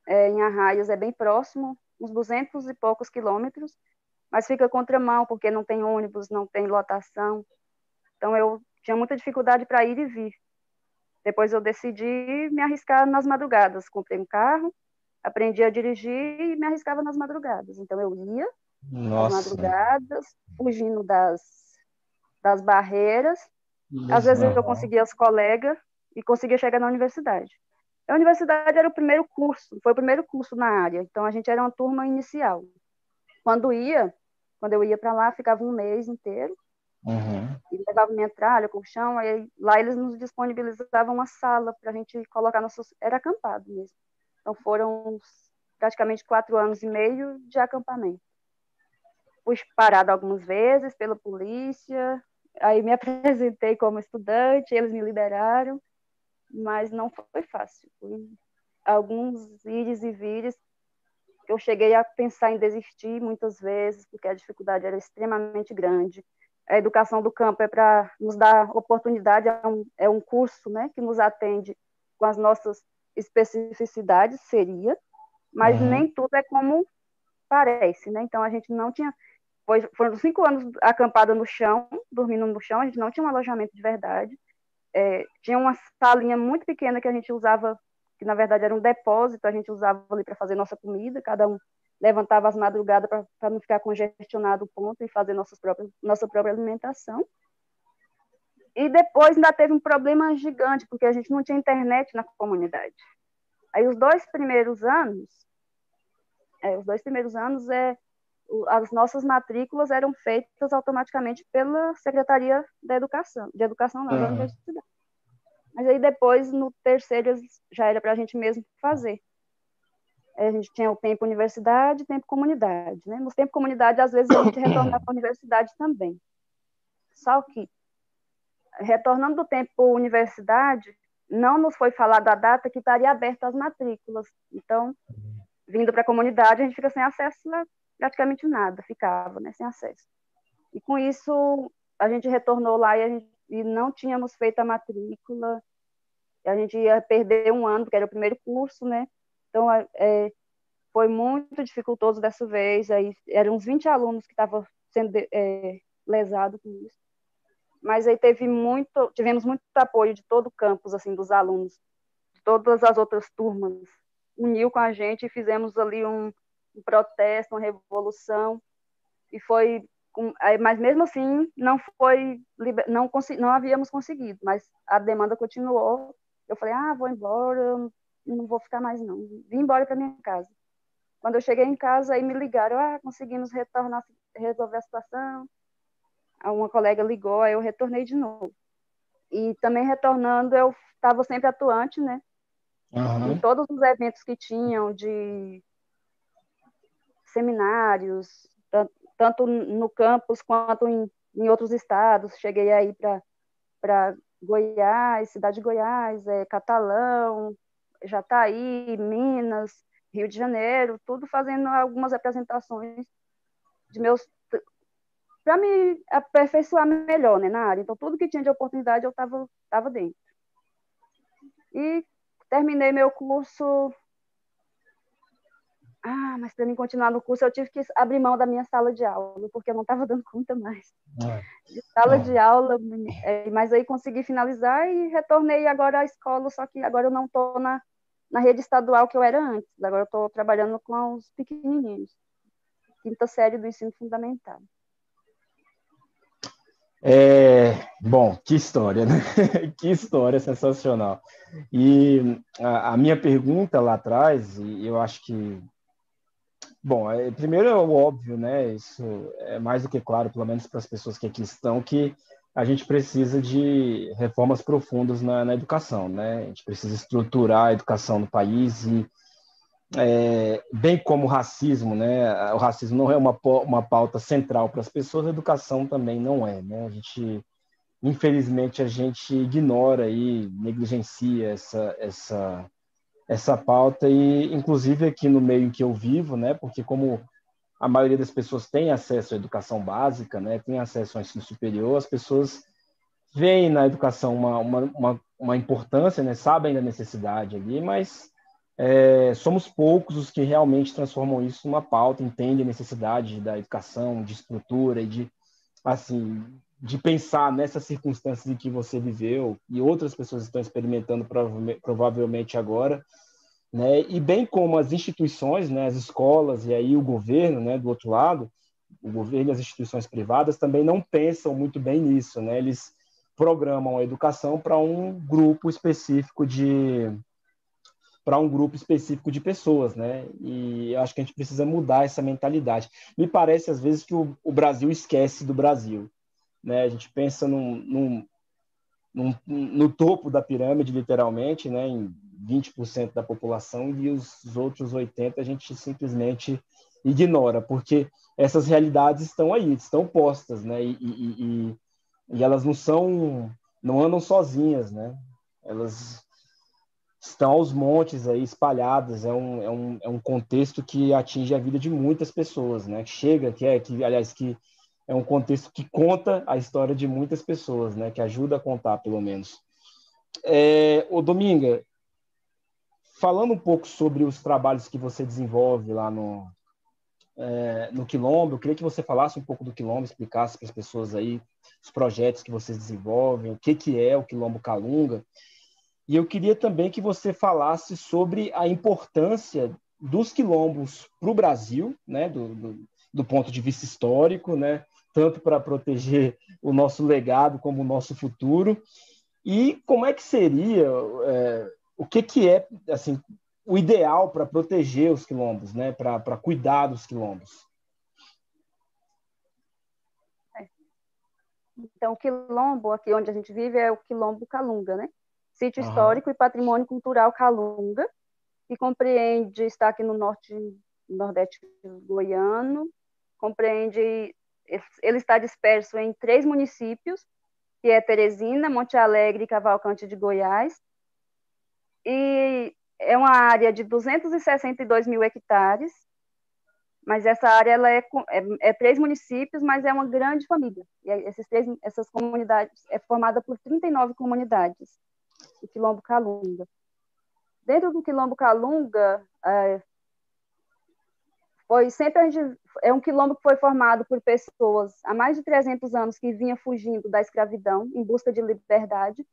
É, em Arraias é bem próximo, uns 200 e poucos quilômetros, mas fica contramão, porque não tem ônibus, não tem lotação. Então eu tinha muita dificuldade para ir e vir. Depois eu decidi me arriscar nas madrugadas. Comprei um carro, aprendi a dirigir e me arriscava nas madrugadas. Então eu ia Nossa. nas madrugadas, fugindo das, das barreiras. Às vezes eu conseguia as colegas e conseguia chegar na universidade. A universidade era o primeiro curso, foi o primeiro curso na área. Então a gente era uma turma inicial. Quando ia, quando eu ia para lá, ficava um mês inteiro. Uhum. E levava minha tralha, colchão, aí lá eles nos disponibilizavam uma sala para a gente colocar nossos. Era acampado mesmo. Então foram praticamente quatro anos e meio de acampamento. Fui parada algumas vezes pela polícia, aí me (laughs) apresentei como estudante, eles me liberaram, mas não foi fácil. Alguns ires e vires eu cheguei a pensar em desistir muitas vezes, porque a dificuldade era extremamente grande a educação do campo é para nos dar oportunidade, é um, é um curso né, que nos atende com as nossas especificidades, seria, mas uhum. nem tudo é como parece, né? Então a gente não tinha, foi, foram cinco anos acampada no chão, dormindo no chão, a gente não tinha um alojamento de verdade, é, tinha uma salinha muito pequena que a gente usava, que na verdade era um depósito, a gente usava ali para fazer nossa comida, cada um levantava as madrugadas para não ficar congestionado o ponto e fazer nossas próprias, nossa própria alimentação. E depois ainda teve um problema gigante, porque a gente não tinha internet na comunidade. Aí os dois primeiros anos, é, os dois primeiros anos, é, as nossas matrículas eram feitas automaticamente pela Secretaria da Educação, de Educação não, uhum. da Universidade. Mas aí depois, no terceiro, já era para a gente mesmo fazer a gente tinha o tempo universidade e tempo comunidade. Né? No tempo comunidade, às vezes, a gente retornava para a universidade também. Só que, retornando do tempo universidade, não nos foi falado a data que estaria aberta as matrículas. Então, vindo para a comunidade, a gente fica sem acesso a praticamente nada, ficava né, sem acesso. E com isso, a gente retornou lá e, gente, e não tínhamos feito a matrícula, a gente ia perder um ano, porque era o primeiro curso, né? Então, é, foi muito dificultoso dessa vez. Aí eram uns 20 alunos que estavam sendo é, lesados com isso. Mas aí teve muito, tivemos muito apoio de todo o campus, assim, dos alunos, de todas as outras turmas, uniu com a gente e fizemos ali um, um protesto, uma revolução, e foi, mas mesmo assim não foi, não, não havíamos conseguido, mas a demanda continuou. Eu falei, ah, vou embora, não vou ficar mais não, vim embora para minha casa. Quando eu cheguei em casa, aí me ligaram, ah, conseguimos retornar, resolver a situação. Uma colega ligou, aí eu retornei de novo. E também retornando, eu estava sempre atuante, né? Uhum. Em todos os eventos que tinham de seminários, tanto no campus quanto em, em outros estados. Cheguei aí para Goiás, cidade de Goiás, é, Catalão, Jataí, Minas, Rio de Janeiro, tudo fazendo algumas apresentações de meus para me aperfeiçoar melhor né, na área. Então, tudo que tinha de oportunidade eu estava tava dentro. E terminei meu curso. Ah, mas para mim continuar no curso, eu tive que abrir mão da minha sala de aula, porque eu não estava dando conta mais. É. De sala de aula, é, mas aí consegui finalizar e retornei agora à escola, só que agora eu não estou na, na rede estadual que eu era antes. Agora eu estou trabalhando com os pequenininhos, quinta série do ensino fundamental. É, bom, que história, né? (laughs) que história sensacional. E a, a, minha pergunta lá atrás, e eu acho que, bom, é, primeiro é o óbvio, né? Isso é mais do que claro, pelo menos para as pessoas que aqui estão, que a gente precisa de reformas profundas na, na, educação, né? A gente precisa estruturar a educação no país e, é, bem como o racismo, né? O racismo não é uma, uma pauta central para as pessoas, a educação também não é, né? A gente, infelizmente, a gente ignora e negligencia essa, essa, essa pauta e, inclusive, aqui no meio em que eu vivo, né? Porque como a maioria das pessoas tem acesso à educação básica, né, tem acesso ao ensino superior, as pessoas veem na educação uma, uma, uma, uma importância, né, sabem da necessidade ali, mas é, somos poucos os que realmente transformam isso numa pauta, entendem a necessidade da educação, de estrutura e de, assim, de pensar nessas circunstâncias em que você viveu e outras pessoas estão experimentando provavelmente agora, né? E bem como as instituições, né, as escolas e aí o governo, né, do outro lado, o governo e as instituições privadas também não pensam muito bem nisso, né? Eles programam a educação para um grupo específico de para um grupo específico de pessoas, né? E acho que a gente precisa mudar essa mentalidade. Me parece às vezes que o, o Brasil esquece do Brasil, né? A gente pensa num, num, num, no topo da pirâmide, literalmente, né? Em 20% da população e os outros 80% a gente simplesmente ignora, porque essas realidades estão aí, estão postas, né? E, e, e, e elas não são, não andam sozinhas, né? Elas estão aos montes aí espalhadas, é um, é um, é um contexto que atinge a vida de muitas pessoas, né? Chega, que é, que, aliás, que é um contexto que conta a história de muitas pessoas, né? Que ajuda a contar, pelo menos. É, o Dominga, falando um pouco sobre os trabalhos que você desenvolve lá no, é, no Quilombo, eu queria que você falasse um pouco do Quilombo, explicasse para as pessoas aí os projetos que vocês desenvolvem, o que, que é o Quilombo Calunga. E eu queria também que você falasse sobre a importância dos quilombos para o Brasil, né, do, do, do, ponto de vista histórico, né, tanto para proteger o nosso legado como o nosso futuro, e como é que seria é, o que, que é assim o ideal para proteger os quilombos, né? para cuidar dos quilombos? Então, o quilombo, aqui onde a gente vive, é o quilombo Calunga, né? Sítio uhum. histórico e patrimônio cultural Calunga, que compreende, está aqui no norte, nordeste goiano, compreende, ele está disperso em três municípios, que é Teresina, Monte Alegre e Cavalcante de Goiás, e é uma área de 262 mil hectares, mas essa área ela é, é, é, três municípios, mas é uma grande família. E esses três, essas comunidades é formada por 39 comunidades, o Quilombo Calunga. Dentro do Quilombo Calunga, é, foi sempre gente, é um quilombo que foi formado por pessoas há mais de 300 anos que vinha fugindo da escravidão em busca de liberdade.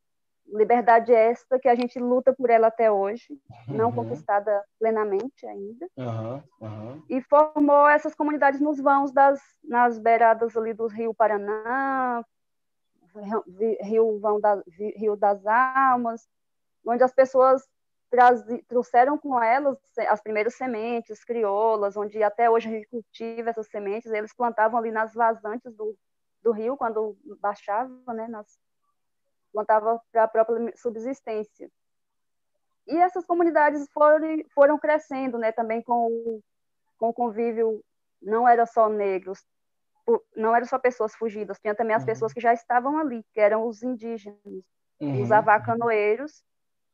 Liberdade esta que a gente luta por ela até hoje, uhum. não conquistada plenamente ainda. Uhum, uhum. E formou essas comunidades nos vãos das nas beiradas ali do Rio Paraná, Rio Vão da, Rio das Almas, onde as pessoas trouxeram com elas as primeiras sementes crioulas, onde até hoje a gente cultiva essas sementes, eles plantavam ali nas vazantes do, do rio, quando baixava, né, nas, plantava para a própria subsistência. E essas comunidades foram, foram crescendo, né, também com, com o convívio, não era só negros, não eram só pessoas fugidas, tinha também as uhum. pessoas que já estavam ali, que eram os indígenas, uhum. os avacanoeiros,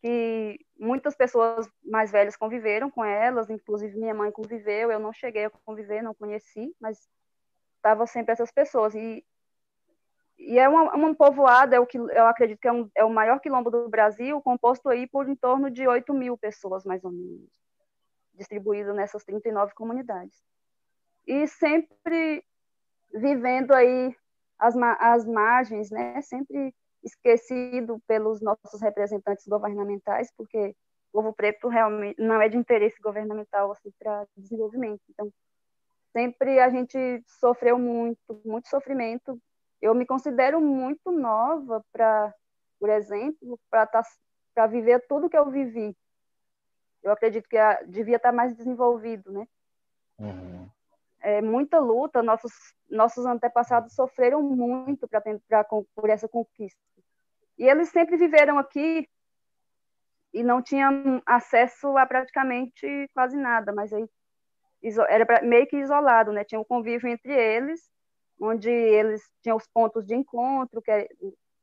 que muitas pessoas mais velhas conviveram com elas, inclusive minha mãe conviveu, eu não cheguei a conviver, não conheci, mas estava sempre essas pessoas. E, e é uma, um povoado, é o que eu acredito que é, um, é o maior quilombo do Brasil, composto aí por em torno de 8 mil pessoas, mais ou menos, distribuído nessas 39 comunidades. E sempre vivendo aí as, as margens, né, sempre esquecido pelos nossos representantes governamentais, porque o povo preto realmente não é de interesse governamental assim, para desenvolvimento. Então, sempre a gente sofreu muito, muito sofrimento. Eu me considero muito nova para, por exemplo, para tá, viver tudo que eu vivi. Eu acredito que a, devia estar tá mais desenvolvido, né? Uhum. É, muita luta, nossos, nossos antepassados sofreram muito para por essa conquista. E eles sempre viveram aqui e não tinham acesso a praticamente quase nada, mas aí era meio que isolado, né? Tinha um convívio entre eles, onde eles tinham os pontos de encontro, que é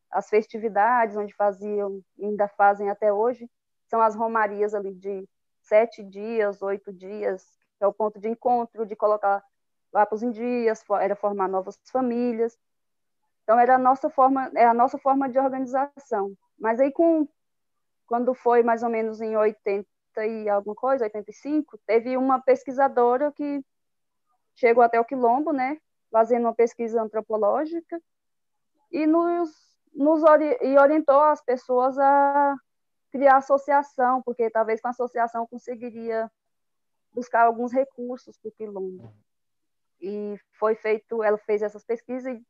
as festividades, onde faziam, ainda fazem até hoje, são as romarias ali de sete dias, oito dias, que é o ponto de encontro, de colocar lá para os dias, era formar novas famílias. Então era a nossa forma, é a nossa forma de organização. Mas aí com quando foi mais ou menos em 80 e alguma coisa, 85, teve uma pesquisadora que chegou até o Quilombo, né, fazendo uma pesquisa antropológica e nos, nos ori e orientou as pessoas a criar associação, porque talvez com a associação conseguiria buscar alguns recursos para o Quilombo. E foi feito, ela fez essas pesquisas e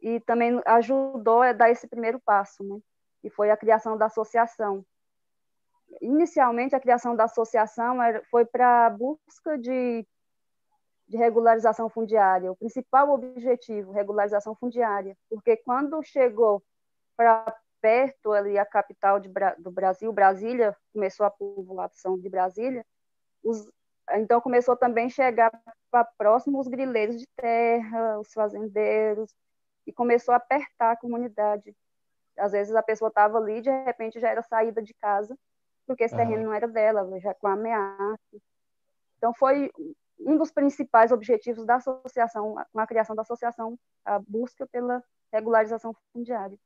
e também ajudou a dar esse primeiro passo, né? E foi a criação da associação. Inicialmente, a criação da associação foi para a busca de, de regularização fundiária, o principal objetivo, regularização fundiária, porque quando chegou para perto ali a capital de, do Brasil, Brasília, começou a população de Brasília, os, então começou também a chegar para próximo os grileiros de terra, os fazendeiros, e começou a apertar a comunidade. Às vezes a pessoa estava ali, de repente já era saída de casa, porque esse uhum. terreno não era dela, já com ameaça. Então foi um dos principais objetivos da associação, com a criação da associação, a busca pela regularização fundiária.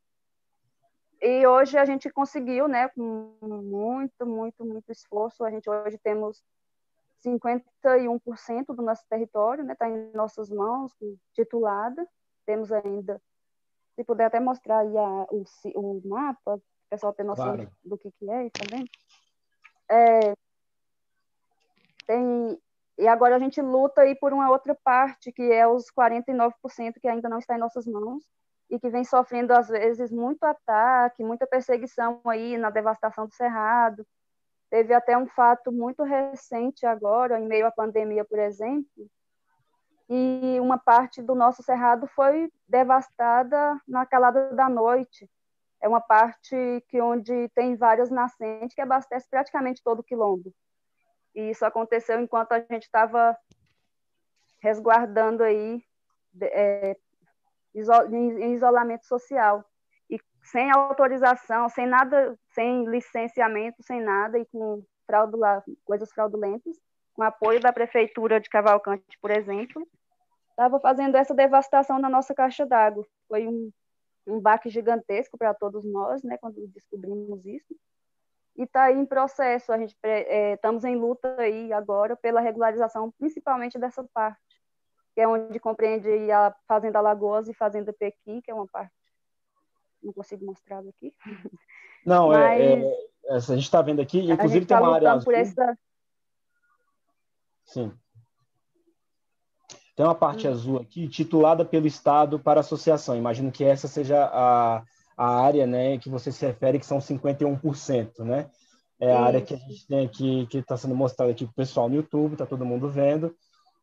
E hoje a gente conseguiu, né, com muito, muito, muito esforço, a gente hoje temos 51% do nosso território, né, está em nossas mãos, titulada, temos ainda, se puder até mostrar aí a, o, o mapa, o pessoal ter noção claro. do que, que é também. É, tem, e agora a gente luta aí por uma outra parte, que é os 49% que ainda não está em nossas mãos e que vem sofrendo, às vezes, muito ataque, muita perseguição aí na devastação do Cerrado. Teve até um fato muito recente agora, em meio à pandemia, por exemplo, e uma parte do nosso cerrado foi devastada na calada da noite. É uma parte que onde tem várias nascentes que abastece praticamente todo o quilombo. E isso aconteceu enquanto a gente estava resguardando aí é, em isolamento social e sem autorização, sem nada, sem licenciamento, sem nada e com fraudula, coisas fraudulentas, com apoio da prefeitura de Cavalcante, por exemplo, estava fazendo essa devastação na nossa caixa d'água. Foi um, um baque gigantesco para todos nós, né, quando descobrimos isso. E está aí em processo. A gente é, estamos em luta aí agora pela regularização, principalmente dessa parte, que é onde compreende a Fazenda Lagoas e Fazenda Pequi, que é uma parte. Não consigo mostrar aqui. (laughs) Não, Mas, é, é, a gente está vendo aqui, inclusive tem tá uma área azul. Essa... Sim. Tem uma parte hum. azul aqui, titulada pelo Estado para a associação. Imagino que essa seja a, a área né, que você se refere, que são 51%, né? É a área que a gente tem aqui, que está sendo mostrada aqui para o pessoal no YouTube, está todo mundo vendo.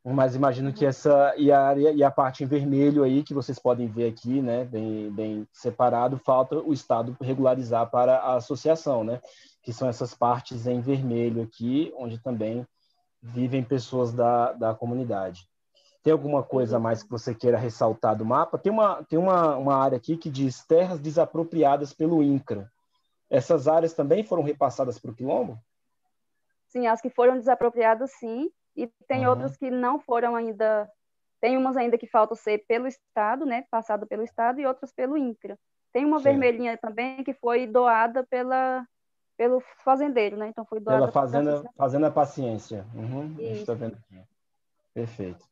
Mas imagino que essa e a área e a parte em vermelho aí que vocês podem ver aqui, né, bem, bem separado, falta o Estado regularizar para a associação, né, que são essas partes em vermelho aqui, onde também vivem pessoas da, da comunidade. Tem alguma coisa a mais que você queira ressaltar do mapa? Tem uma, tem uma, uma área aqui que diz terras desapropriadas pelo INCRA. Essas áreas também foram repassadas para o Quilombo? Sim, as que foram desapropriadas, sim. E tem uhum. outras que não foram ainda. Tem umas ainda que faltam ser pelo Estado, né? Passado pelo Estado, e outras pelo INCRA. Tem uma Sim. vermelhinha também que foi doada pela, pelo fazendeiro, né? Então foi doada pela fazenda, fazenda Paciência. Uhum, a gente está vendo aqui. Perfeito.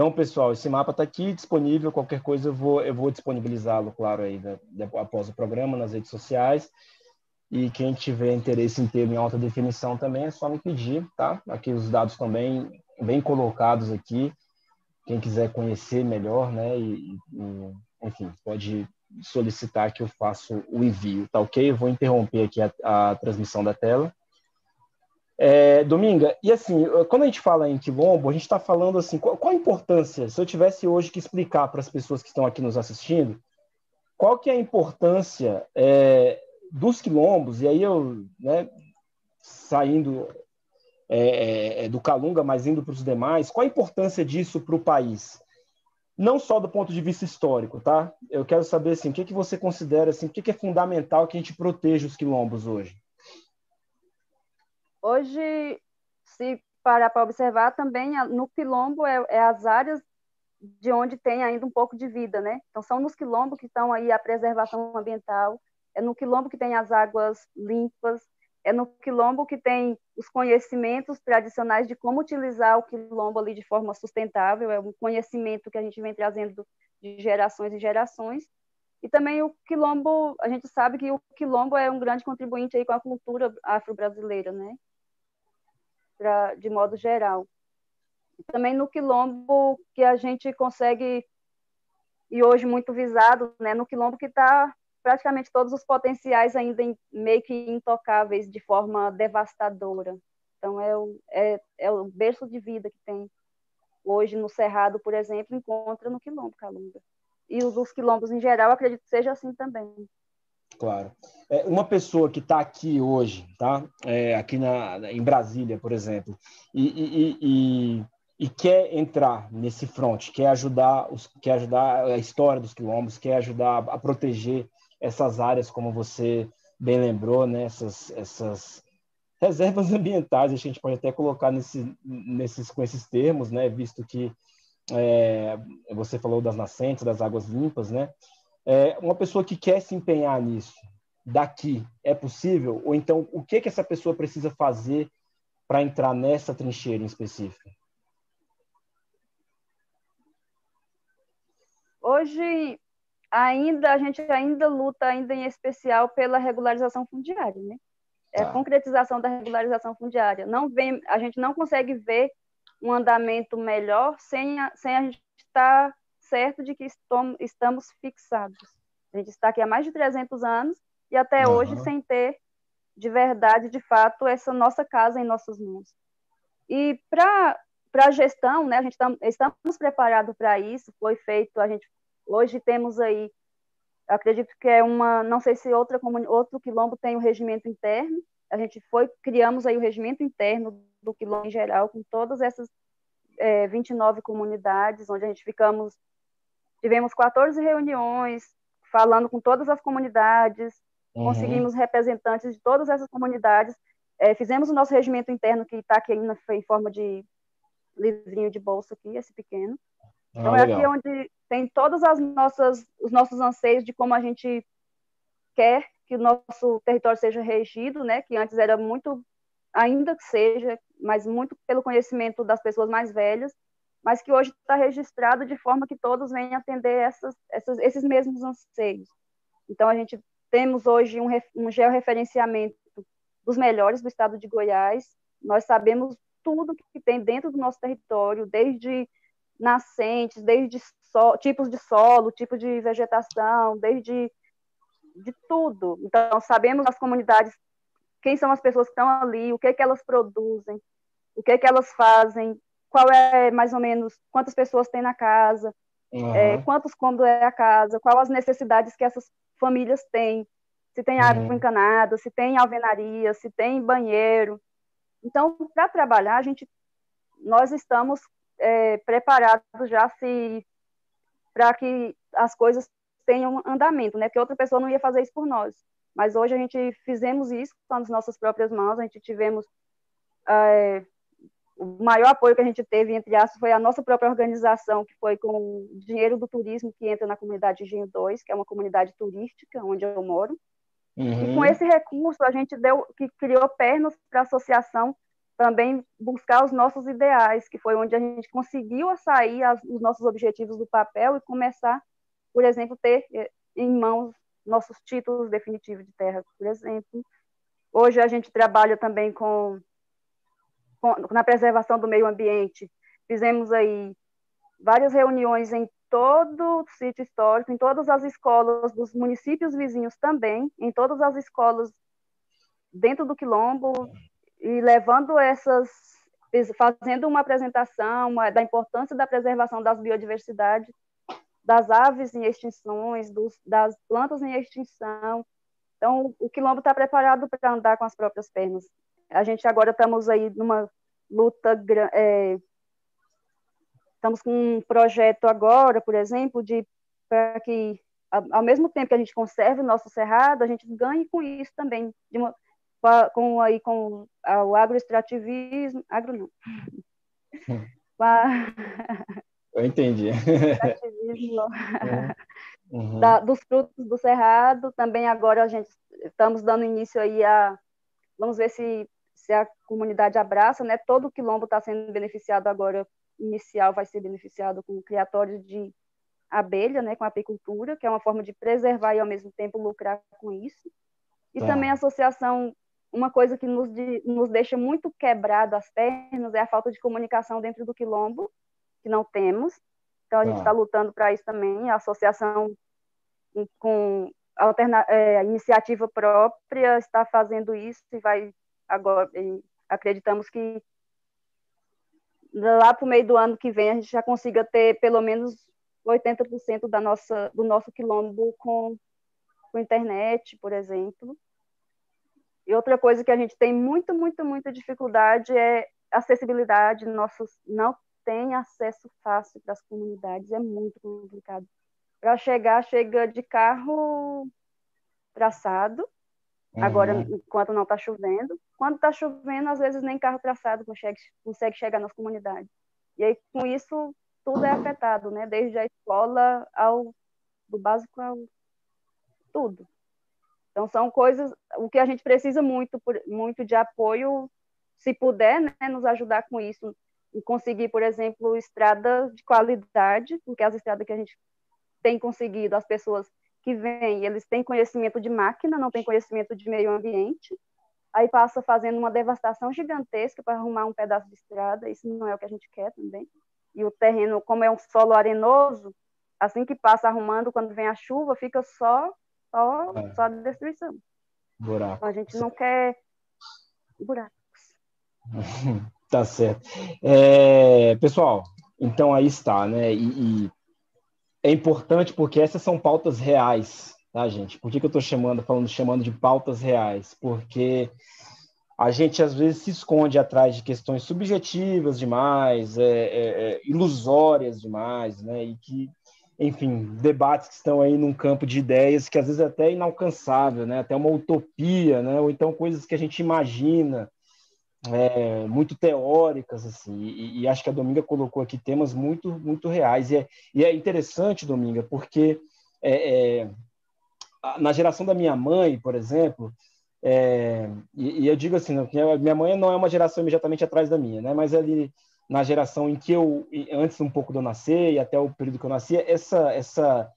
Então, pessoal, esse mapa está aqui disponível. Qualquer coisa eu vou, eu vou disponibilizá-lo, claro, aí da, da, após o programa nas redes sociais. E quem tiver interesse em ter em alta definição também é só me pedir, tá? Aqui os dados também bem colocados aqui. Quem quiser conhecer melhor, né? E, e enfim, pode solicitar que eu faça o envio, tá ok? Eu vou interromper aqui a, a transmissão da tela. É, Dominga, e assim, quando a gente fala em quilombo, a gente está falando assim, qual, qual, a importância, se eu tivesse hoje que explicar para as pessoas que estão aqui nos assistindo, qual que é a importância é, dos quilombos, e aí eu, né, saindo é, é, é do Calunga, mas indo para os demais, qual a importância disso para o país? Não só do ponto de vista histórico, tá? Eu quero saber, assim, o que, que você considera, assim, o que, que é fundamental que a gente proteja os quilombos hoje? Hoje, se parar para observar, também no quilombo é, é, as áreas de onde tem ainda um pouco de vida, né? Então, são nos quilombos que estão aí a preservação ambiental, é no quilombo que tem as águas limpas, é no quilombo que tem os conhecimentos tradicionais de como utilizar o quilombo ali de forma sustentável, é um conhecimento que a gente vem trazendo de gerações e gerações. E também o quilombo, a gente sabe que o quilombo é um grande contribuinte aí com a cultura afro-brasileira, né? Pra, de modo geral. Também no quilombo que a gente consegue, e hoje muito visado, né, no quilombo que está praticamente todos os potenciais ainda em, meio que intocáveis de forma devastadora. Então, é o, é, é o berço de vida que tem hoje no Cerrado, por exemplo, encontra no Quilombo Calunga. E os, os quilombos em geral, acredito que seja assim também. Claro. É, uma pessoa que está aqui hoje, tá? É, aqui na, em Brasília, por exemplo, e, e, e, e, quer entrar nesse front, quer ajudar, os, quer ajudar a história dos quilombos, quer ajudar a proteger essas áreas, como você bem lembrou, né? essas, essas reservas (laughs) ambientais, a gente pode até colocar nesse, nesses, com esses termos, né? visto que é, você falou das nascentes, das águas limpas, né? É, uma pessoa que quer se empenhar nisso, daqui, é possível? Ou então, o que, que essa pessoa precisa fazer para entrar nessa trincheira em específico? Hoje, ainda a gente ainda luta, ainda em especial, pela regularização fundiária, né? É tá. concretização da regularização fundiária. Não vem, a gente não consegue ver um andamento melhor sem a, sem a gente estar certo de que estamos fixados. A gente está aqui há mais de 300 anos e até uhum. hoje sem ter de verdade, de fato, essa nossa casa em nossas mãos. E para a gestão, né, a gente tam, estamos preparados para isso, foi feito, a gente hoje temos aí, acredito que é uma, não sei se outra outro quilombo tem o regimento interno, a gente foi, criamos aí o regimento interno do quilombo em geral, com todas essas é, 29 comunidades, onde a gente ficamos Tivemos 14 reuniões falando com todas as comunidades, uhum. conseguimos representantes de todas essas comunidades, é, fizemos o nosso regimento interno, que está aqui ainda em forma de livrinho de bolsa aqui, esse pequeno. Ah, então é aqui onde tem todas as nossas os nossos anseios de como a gente quer que o nosso território seja regido, né, que antes era muito, ainda que seja, mas muito pelo conhecimento das pessoas mais velhas, mas que hoje está registrado de forma que todos venham atender essas, essas, esses mesmos anseios. Então, a gente temos hoje um, um georreferenciamento dos melhores do estado de Goiás, nós sabemos tudo que tem dentro do nosso território, desde nascentes, desde so, tipos de solo, tipo de vegetação, desde de tudo. Então, sabemos as comunidades, quem são as pessoas que estão ali, o que, é que elas produzem, o que, é que elas fazem, qual é mais ou menos, quantas pessoas tem na casa, uhum. é, quantos cômodos é a casa, quais as necessidades que essas famílias têm, se tem água uhum. encanada, se tem alvenaria, se tem banheiro. Então, para trabalhar, a gente, nós estamos é, preparados já se para que as coisas tenham andamento, né? Porque outra pessoa não ia fazer isso por nós. Mas hoje a gente fizemos isso com as nossas próprias mãos, a gente tivemos é, o maior apoio que a gente teve, entre aspas, foi a nossa própria organização, que foi com o dinheiro do turismo que entra na comunidade Engenho 2, que é uma comunidade turística onde eu moro. Uhum. E com esse recurso a gente deu, que criou pernas para a associação também buscar os nossos ideais, que foi onde a gente conseguiu sair as, os nossos objetivos do papel e começar, por exemplo, ter eh, em mãos nossos títulos definitivos de terra, por exemplo. Hoje a gente trabalha também com na preservação do meio ambiente. Fizemos aí várias reuniões em todo o sítio histórico, em todas as escolas dos municípios vizinhos também, em todas as escolas dentro do quilombo, e levando essas, fazendo uma apresentação da importância da preservação das biodiversidades, das aves em extinções, dos, das plantas em extinção. Então, o quilombo está preparado para andar com as próprias pernas. A gente agora estamos aí numa luta, é, estamos com um projeto agora, por exemplo, de para que ao mesmo tempo que a gente conserve o nosso cerrado, a gente ganhe com isso também, uma, com, aí, com o agroextrativismo, agro não, hum. (laughs) Eu entendi. (laughs) (laughs) Uhum. da, dos frutos do cerrado, também agora a gente estamos dando início aí a, vamos ver se, se a comunidade abraça, né, todo o quilombo está sendo beneficiado agora, inicial vai ser beneficiado com criatório de abelha, né, com apicultura, que é uma forma de preservar e ao mesmo tempo lucrar com isso. E tá. também a associação uma coisa que nos, de, nos deixa muito quebrado as pernas é a falta de comunicação dentro do quilombo, que não temos. Então, a gente está lutando para isso também. A associação, com alterna, é, iniciativa própria, está fazendo isso e vai agora. Acreditamos que lá para o meio do ano que vem a gente já consiga ter pelo menos 80% da nossa, do nosso quilombo com, com internet, por exemplo. E outra coisa que a gente tem muito, muito, muita dificuldade é acessibilidade. Nossos não tem acesso fácil para as comunidades, é muito complicado. Para chegar, chega de carro traçado, uhum. agora enquanto não está chovendo. Quando está chovendo, às vezes nem carro traçado consegue, consegue chegar nas comunidades. E aí, com isso, tudo é afetado, né? Desde a escola ao do básico ao tudo. Então, são coisas, o que a gente precisa muito, muito de apoio, se puder, né, nos ajudar com isso, e conseguir, por exemplo, estrada de qualidade, porque as estradas que a gente tem conseguido, as pessoas que vêm, eles têm conhecimento de máquina, não têm conhecimento de meio ambiente, aí passa fazendo uma devastação gigantesca para arrumar um pedaço de estrada, isso não é o que a gente quer também. E o terreno, como é um solo arenoso, assim que passa arrumando, quando vem a chuva, fica só só, é. só destruição. Buraco. Então, a gente não quer buracos. (laughs) tá certo. É, pessoal, então aí está, né? E, e, é importante porque essas são pautas reais, tá, gente? Por que, que eu estou chamando, falando, chamando de pautas reais? Porque a gente às vezes se esconde atrás de questões subjetivas demais, é, é, é ilusórias demais, né? E que enfim, debates que estão aí num campo de ideias que às vezes é até inalcançável, né? Até uma utopia, né? Ou então coisas que a gente imagina, é, muito teóricas, assim. E, e, acho que a Dominga colocou aqui temas muito, muito reais. E é, e é interessante, Dominga, porque é, é, na geração da minha mãe, por exemplo, é, e, e, eu digo assim, minha mãe não é uma geração imediatamente atrás da minha, né? Mas ali na geração em que eu, antes um pouco de eu nascer e até o período que eu nascia, essa, essa,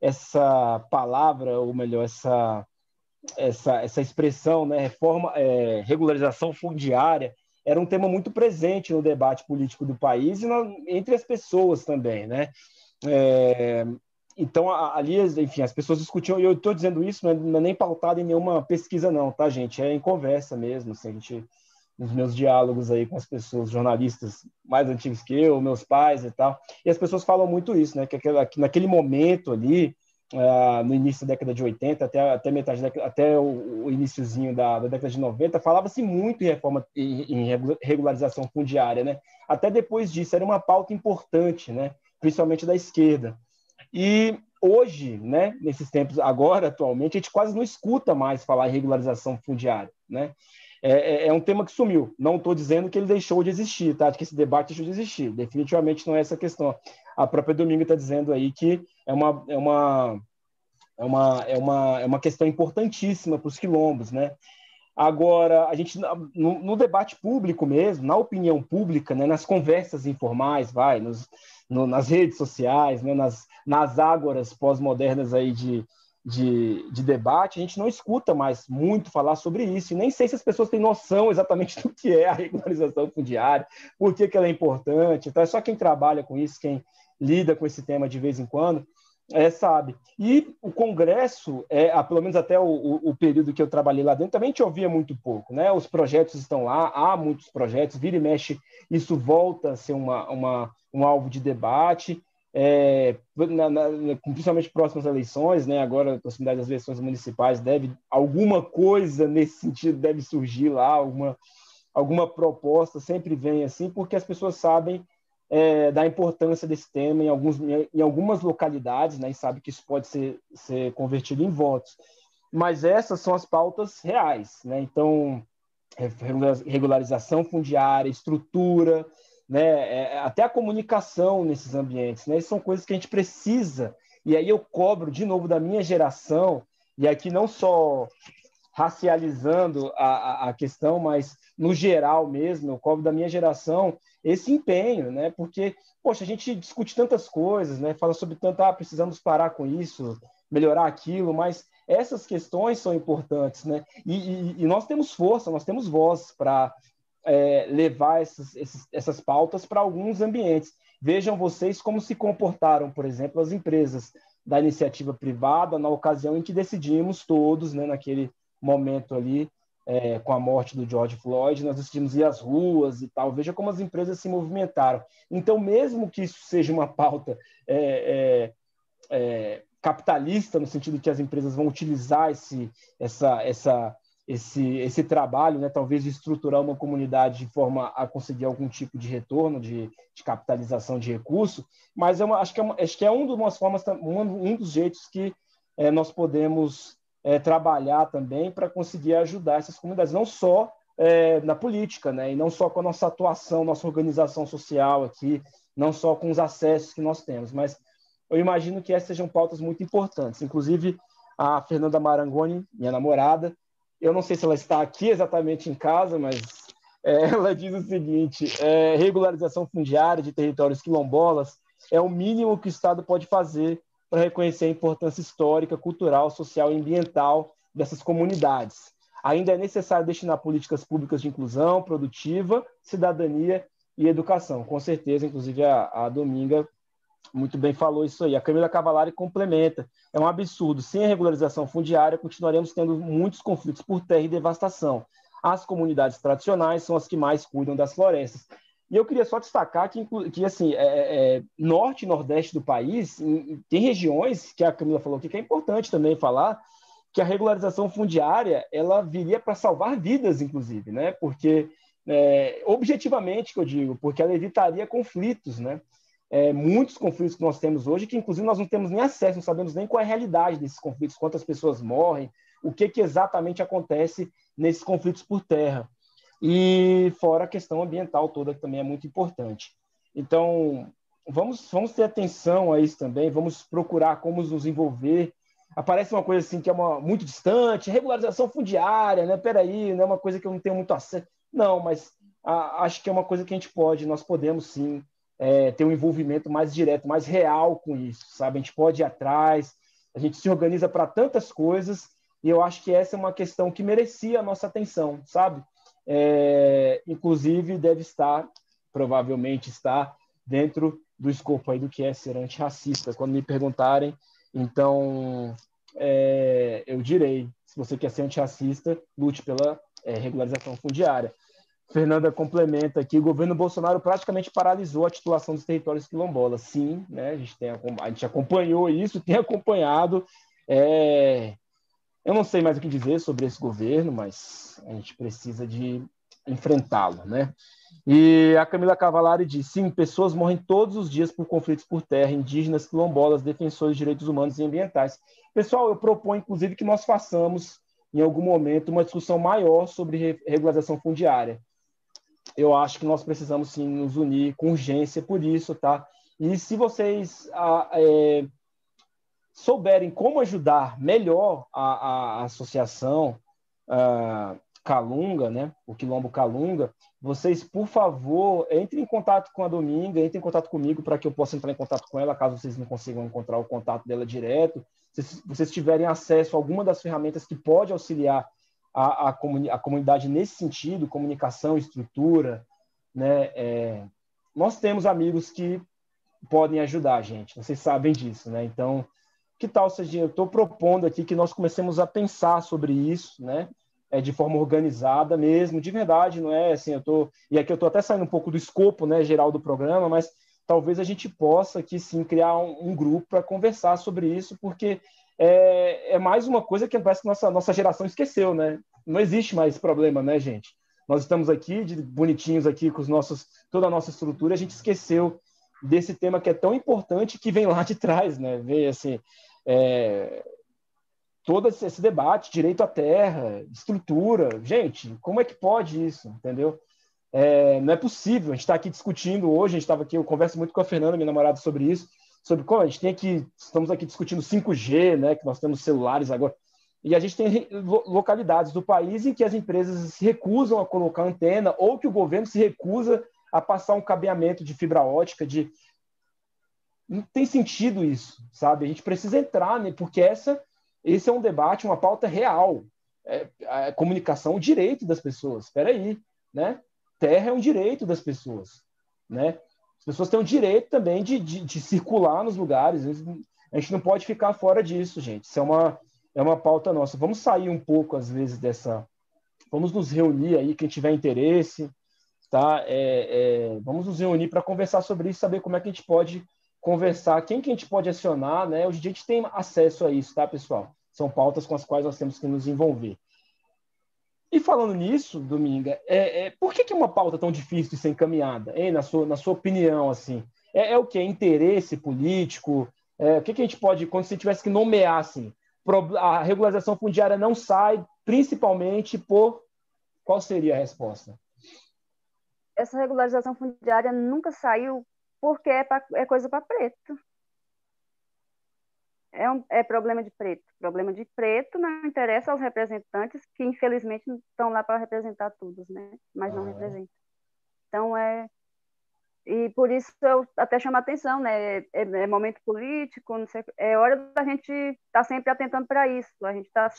essa palavra, ou melhor, essa, essa, essa expressão, né? Reforma, é, regularização fundiária, era um tema muito presente no debate político do país e na, entre as pessoas também, né? É, então, ali, enfim, as pessoas discutiam, e eu estou dizendo isso, não é nem pautado em nenhuma pesquisa, não, tá, gente? É em conversa mesmo, assim, a gente, nos meus diálogos aí com as pessoas, jornalistas mais antigos que eu, meus pais e tal, e as pessoas falam muito isso, né? Que naquele momento ali, uh, no início da década de 80, até, até metade da, até o, o iníciozinho da, da, década de 90, falava-se muito em reforma, em, em regularização fundiária, né? Até depois disso, era uma pauta importante, né? Principalmente da esquerda. E hoje, né, nesses tempos, agora, atualmente, a gente quase não escuta mais falar em regularização fundiária, né? É, é, é um tema que sumiu. Não estou dizendo que ele deixou de existir, tá? Que esse debate deixou de existir. Definitivamente não é essa questão. A própria Domingo está dizendo aí que é uma, é uma, é uma, é uma, é uma questão importantíssima para os quilombos, né? Agora, a gente, no, no, debate público mesmo, na opinião pública, né, nas conversas informais, vai, nos, no, nas redes sociais, né, nas, nas ágoras pós-modernas aí de, de, de, debate, a gente não escuta mais muito falar sobre isso. E nem sei se as pessoas têm noção exatamente do que é a regularização fundiária, por que, que ela é importante. Então, é só quem trabalha com isso, quem lida com esse tema de vez em quando, é, sabe. E o Congresso, é, pelo menos até o, o, o, período que eu trabalhei lá dentro, também te ouvia muito pouco. Né? Os projetos estão lá, há muitos projetos, vira e mexe, isso volta a ser uma, uma, um alvo de debate, é, na, na, principalmente próximas eleições, né? agora proximidade das eleições municipais, deve alguma coisa nesse sentido deve surgir lá, alguma, alguma proposta sempre vem assim, porque as pessoas sabem é, da importância desse tema em, alguns, em algumas localidades, né, e sabe que isso pode ser, ser convertido em votos. Mas essas são as pautas reais. Né? Então, regularização fundiária, estrutura, né, é, até a comunicação nesses ambientes. Né? São coisas que a gente precisa. E aí eu cobro, de novo, da minha geração, e aqui não só racializando a, a, questão, mas no geral mesmo, eu cobro da minha geração esse empenho, né? Porque, poxa, a gente discute tantas coisas, né? Fala sobre tanto, ah, precisamos parar com isso, melhorar aquilo, mas essas questões são importantes, né? E, e, e nós temos força, nós temos voz para é, levar essas, esses, essas pautas para alguns ambientes. Vejam vocês como se comportaram, por exemplo, as empresas da iniciativa privada na ocasião em que decidimos todos, né, naquele momento ali, é, com a morte do George Floyd, nós decidimos ir às ruas e tal. Veja como as empresas se movimentaram. Então, mesmo que isso seja uma pauta é, é, é capitalista, no sentido que as empresas vão utilizar esse, essa, essa, esse, esse trabalho, né, talvez de estruturar uma comunidade de forma a conseguir algum tipo de retorno, de, de capitalização de recurso, mas é uma, acho, que é uma, acho que é um, dos formas, um, um dos jeitos que é, nós podemos é, trabalhar também para conseguir ajudar essas comunidades, não só é, na política, né, e não só com a nossa atuação, nossa organização social aqui, não só com os acessos que nós temos, mas eu imagino que essas sejam pautas muito importantes. Inclusive, a Fernanda Marangoni, minha namorada, eu não sei se ela está aqui exatamente em casa, mas é, (laughs) ela diz o seguinte: é, regularização fundiária de territórios quilombolas é o mínimo que o Estado pode fazer para reconhecer a importância histórica, cultural, social e ambiental dessas comunidades. Ainda é necessário destinar políticas públicas de inclusão produtiva, cidadania e educação. Com certeza, inclusive a, a Dominga muito bem falou isso aí. A Camila Cavalari complementa. É um absurdo. Sem a regularização fundiária, continuaremos tendo muitos conflitos por terra e devastação. As comunidades tradicionais são as que mais cuidam das florestas. E eu queria só destacar que, que assim, é, é, é norte e nordeste do país, em, tem regiões, que a Camila falou aqui, que é importante também falar, que a regularização fundiária ela viria para salvar vidas, inclusive, né? Porque, é, objetivamente, que eu digo, porque ela evitaria conflitos, né? É, muitos conflitos que nós temos hoje, que inclusive nós não temos nem acesso, não sabemos nem qual é a realidade desses conflitos, quantas pessoas morrem, o que, que exatamente acontece nesses conflitos por terra. E fora a questão ambiental toda, que também é muito importante. Então, vamos, vamos ter atenção a isso também, vamos procurar como nos envolver aparece uma coisa assim que é uma, muito distante, regularização fundiária, né? Peraí, não é uma coisa que eu não tenho muito acesso. Não, mas a, acho que é uma coisa que a gente pode, nós podemos sim é, ter um envolvimento mais direto, mais real com isso, sabe? A gente pode ir atrás, a gente se organiza para tantas coisas e eu acho que essa é uma questão que merecia a nossa atenção, sabe? É, inclusive deve estar, provavelmente está dentro do escopo aí do que é ser antirracista. Quando me perguntarem, então é, eu direi, se você quer ser antirracista, lute pela é, regularização fundiária. Fernanda complementa aqui, o governo Bolsonaro praticamente paralisou a titulação dos territórios quilombolas. Sim, né, a, gente tem, a gente acompanhou isso, tem acompanhado. É, eu não sei mais o que dizer sobre esse governo, mas a gente precisa de enfrentá-lo, né? E a Camila Cavalari diz: sim, pessoas morrem todos os dias por conflitos por terra, indígenas, quilombolas, defensores de direitos humanos e ambientais. Pessoal, eu proponho, inclusive, que nós façamos, em algum momento, uma discussão maior sobre regularização fundiária eu acho que nós precisamos sim nos unir com urgência por isso, tá? E se vocês a, é, souberem como ajudar melhor a, a associação a Calunga, né? O Quilombo Calunga, vocês, por favor, entrem em contato com a Dominga, entrem em contato comigo para que eu possa entrar em contato com ela, caso vocês não consigam encontrar o contato dela direto. Se vocês tiverem acesso a alguma das ferramentas que pode auxiliar a, a, comuni a comunidade nesse sentido, comunicação, estrutura, né? É, nós temos amigos que podem ajudar a gente, vocês sabem disso, né? Então, que tal seja, eu estou propondo aqui que nós comecemos a pensar sobre isso, né? É, de forma organizada mesmo, de verdade, não é assim, eu tô, e aqui eu estou até saindo um pouco do escopo, né, geral do programa, mas talvez a gente possa aqui sim criar um, um grupo para conversar sobre isso, porque é, é mais uma coisa que parece que nossa, nossa geração esqueceu, né? Não existe mais problema, né, gente? Nós estamos aqui, de bonitinhos aqui, com os nossos, toda a nossa estrutura, a gente esqueceu desse tema que é tão importante que vem lá de trás, né? Vem assim, é, todo esse debate, direito à terra, estrutura, gente, como é que pode isso, entendeu? É, não é possível, a gente está aqui discutindo hoje, a gente estava aqui, eu converso muito com a Fernanda, minha namorada, sobre isso, sobre como a gente tem aqui, estamos aqui discutindo 5G, né, que nós temos celulares agora, e a gente tem localidades do país em que as empresas se recusam a colocar antena ou que o governo se recusa a passar um cabeamento de fibra ótica, de não tem sentido isso, sabe? A gente precisa entrar, né? Porque essa, esse é um debate, uma pauta real. É, a comunicação, o direito das pessoas. Espera aí, né? Terra é um direito das pessoas, né? pessoas têm o direito também de, de, de, circular nos lugares. A gente não pode ficar fora disso, gente. Isso é uma, é uma pauta nossa. Vamos sair um pouco, às vezes, dessa. Vamos nos reunir aí, quem tiver interesse, tá? É, é, vamos nos reunir para conversar sobre isso, saber como é que a gente pode conversar, quem que a gente pode acionar, né? Hoje a gente tem acesso a isso, tá, pessoal? São pautas com as quais nós temos que nos envolver. E falando nisso, Dominga, é, é, por que, que uma pauta tão difícil de ser encaminhada, hein, na, sua, na sua opinião? assim? É, é o que? Interesse político? É, o que, que a gente pode, quando você tivesse que nomear, assim, a regularização fundiária não sai, principalmente por. Qual seria a resposta? Essa regularização fundiária nunca saiu porque é, pra, é coisa para preto é, um, é problema de preto. Problema de preto não interessa aos representantes que, infelizmente, estão lá para representar todos, né? Mas não ah, representam. Então, é... E por isso eu até chamo a atenção, né? É, é momento político, sei, é hora da gente estar tá sempre atentando para isso. A gente está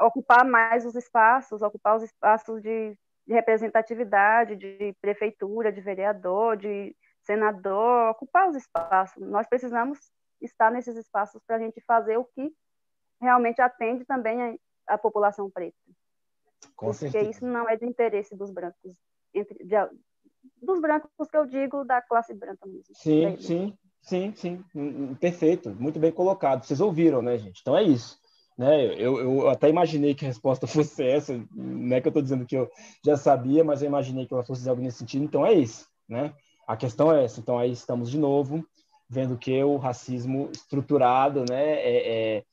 ocupar mais os espaços, ocupar os espaços de, de representatividade, de prefeitura, de vereador, de senador, ocupar os espaços. Nós precisamos estar nesses espaços para a gente fazer o que realmente atende também a, a população preta. Com Porque certeza. isso não é de interesse dos brancos, entre, de, dos brancos que eu digo da classe branca mesmo. Sim, sim, sim, sim, hum, hum, perfeito, muito bem colocado. Vocês ouviram, né, gente? Então é isso. Né? Eu, eu até imaginei que a resposta (laughs) fosse essa, não é que eu estou dizendo que eu já sabia, mas eu imaginei que ela fosse algo nesse sentido, então é isso, né? A questão é essa, então aí estamos de novo vendo que o racismo estruturado, né, é, é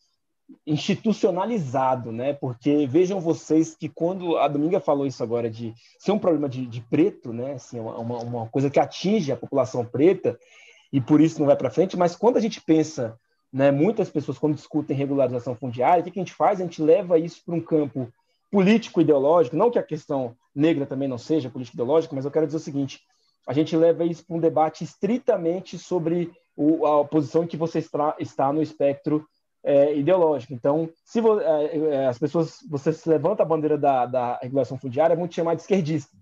institucionalizado, né? Porque vejam vocês que quando a Dominga falou isso agora de ser um problema de, de preto, né? Assim, uma, uma coisa que atinge a população preta e por isso não vai para frente. Mas quando a gente pensa né? Muitas pessoas, quando discutem regularização fundiária, o que a gente faz? A gente leva isso para um campo político-ideológico, não que a questão negra também não seja político-ideológica, mas eu quero dizer o seguinte, a gente leva isso para um debate estritamente sobre o, a posição que você está, está no espectro é, ideológico. Então, se vo, é, é, as pessoas, você se levanta a bandeira da, da regulação fundiária, vão te chamar de esquerdista,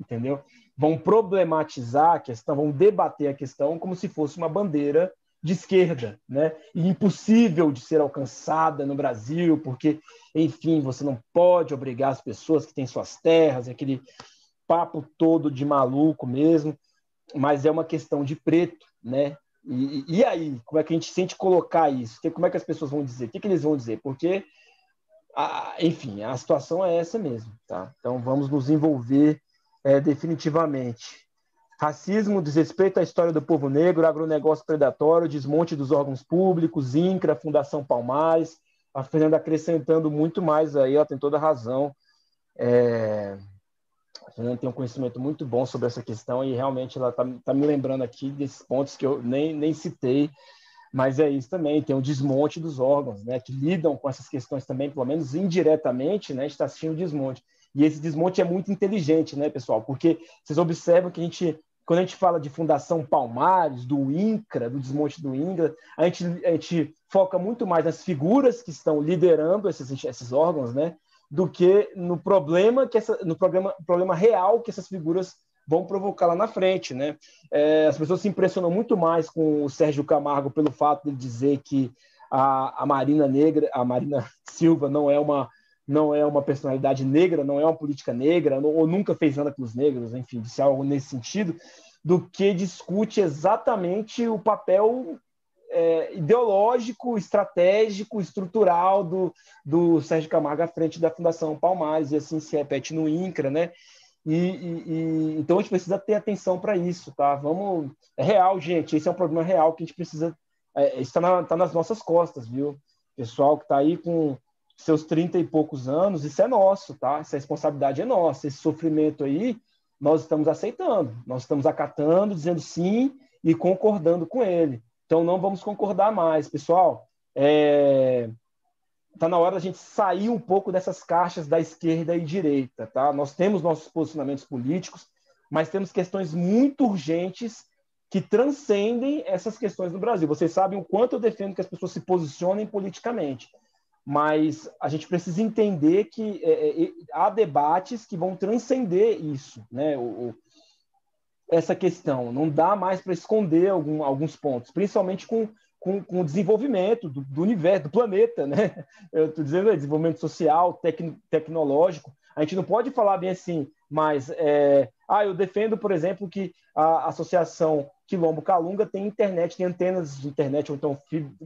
entendeu? Vão problematizar a questão, vão debater a questão como se fosse uma bandeira de esquerda, né? Impossível de ser alcançada no Brasil, porque, enfim, você não pode obrigar as pessoas que têm suas terras, aquele papo todo de maluco mesmo, mas é uma questão de preto, né? E, e aí, como é que a gente sente colocar isso? Como é que as pessoas vão dizer? O que, que eles vão dizer? Porque, a, enfim, a situação é essa mesmo, tá? Então, vamos nos envolver é, definitivamente. Racismo, desrespeito à história do povo negro, agronegócio predatório, desmonte dos órgãos públicos, INCRA, Fundação Palmares. A Fernanda acrescentando muito mais aí, ela tem toda a razão. É... A Fernanda tem um conhecimento muito bom sobre essa questão e realmente ela está tá me lembrando aqui desses pontos que eu nem, nem citei, mas é isso também, tem o desmonte dos órgãos, né, que lidam com essas questões também, pelo menos indiretamente, né, está assistindo o desmonte. E esse desmonte é muito inteligente, né, pessoal? Porque vocês observam que a gente, quando a gente fala de Fundação Palmares, do INCRA, do desmonte do INCRA, a gente, a gente foca muito mais nas figuras que estão liderando esses, esses órgãos, né? Do que no problema que essa, no problema, problema real que essas figuras vão provocar lá na frente, né? É, as pessoas se impressionam muito mais com o Sérgio Camargo pelo fato de dizer que a, a Marina Negra, a Marina Silva não é uma não é uma personalidade negra, não é uma política negra, ou nunca fez nada com os negros, enfim, disse algo nesse sentido, do que discute exatamente o papel é, ideológico, estratégico, estrutural do, do Sérgio Camargo à frente da Fundação Palmares, e assim se repete no INCRA, né? E, e, e então a gente precisa ter atenção para isso, tá? Vamos. É real, gente, esse é um problema real que a gente precisa. É, está na, tá nas nossas costas, viu? Pessoal que está aí com seus 30 e poucos anos, isso é nosso, tá? Essa responsabilidade é nossa. Esse sofrimento aí, nós estamos aceitando, nós estamos acatando, dizendo sim e concordando com ele. Então não vamos concordar mais, pessoal. É... Tá na hora da gente sair um pouco dessas caixas da esquerda e direita, tá? Nós temos nossos posicionamentos políticos, mas temos questões muito urgentes que transcendem essas questões no Brasil. Vocês sabem o quanto eu defendo que as pessoas se posicionem politicamente mas a gente precisa entender que é, é, há debates que vão transcender isso, né? O, o, essa questão não dá mais para esconder algum, alguns pontos, principalmente com, com, com o desenvolvimento do, do, universo, do planeta, né? (laughs) Eu estou dizendo é, desenvolvimento social, tec, tecnológico. A gente não pode falar bem assim, mas é, ah, eu defendo, por exemplo, que a associação Quilombo Calunga tem internet, tem antenas de internet, ou então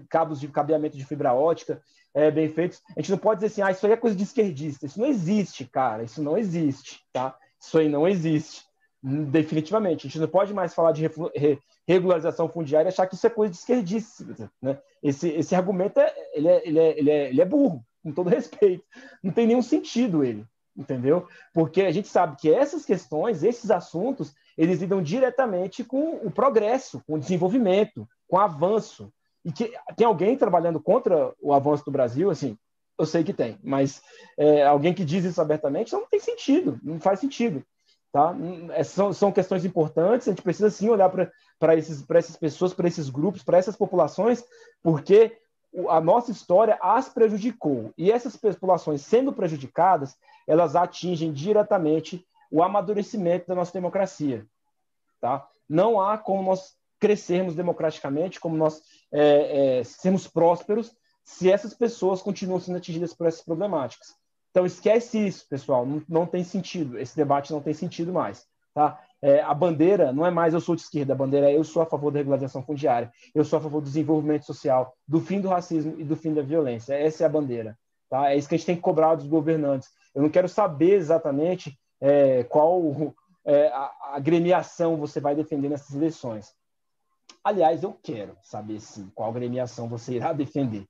cabos de cabeamento de fibra ótica é, bem feitos. A gente não pode dizer assim, ah, isso aí é coisa de esquerdista. Isso não existe, cara. Isso não existe, tá? Isso aí não existe. Definitivamente. A gente não pode mais falar de re regularização fundiária e achar que isso é coisa de esquerdista. Né? Esse, esse argumento é ele, é, ele, é, ele, é, ele é burro, com todo respeito. Não tem nenhum sentido ele, entendeu? Porque a gente sabe que essas questões, esses assuntos, eles lidam diretamente com o progresso, com o desenvolvimento, com o avanço. E que tem alguém trabalhando contra o avanço do Brasil, assim, eu sei que tem, mas é, alguém que diz isso abertamente não tem sentido, não faz sentido. Tá? É, são, são questões importantes, a gente precisa sim olhar para essas pessoas, para esses grupos, para essas populações, porque a nossa história as prejudicou. E essas populações sendo prejudicadas, elas atingem diretamente o amadurecimento da nossa democracia. Tá? Não há como nós crescermos democraticamente, como nós é, é, sermos prósperos, se essas pessoas continuam sendo atingidas por essas problemáticas. Então, esquece isso, pessoal. Não, não tem sentido. Esse debate não tem sentido mais. Tá? É, a bandeira não é mais eu sou de esquerda, a bandeira é eu sou a favor da regularização fundiária, eu sou a favor do desenvolvimento social, do fim do racismo e do fim da violência. Essa é a bandeira. Tá? É isso que a gente tem que cobrar dos governantes. Eu não quero saber exatamente é, qual é, a, a gremiação você vai defender nessas eleições. Aliás, eu quero saber sim qual gremiação você irá defender.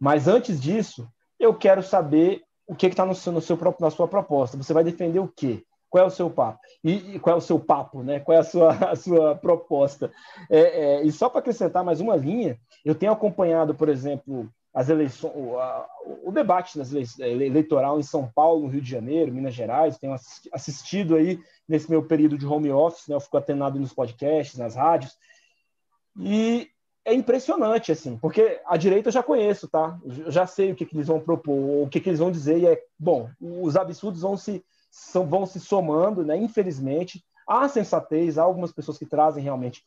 Mas antes disso, eu quero saber o que está no seu, no seu, na sua proposta. Você vai defender o quê? Qual é o seu papo? E, e qual é o seu papo, né? Qual é a sua, (laughs) a sua proposta? É, é, e só para acrescentar mais uma linha, eu tenho acompanhado, por exemplo, as eleições, o, a, o debate das eleitoral em São Paulo, Rio de Janeiro, Minas Gerais, tenho assistido aí nesse meu período de home office, né? Eu fico atenado nos podcasts, nas rádios, e é impressionante, assim, porque a direita eu já conheço, tá? Eu já sei o que, que eles vão propor, o que, que eles vão dizer, e é, bom, os absurdos vão se, são, vão se somando, né? Infelizmente, há sensatez, há algumas pessoas que trazem realmente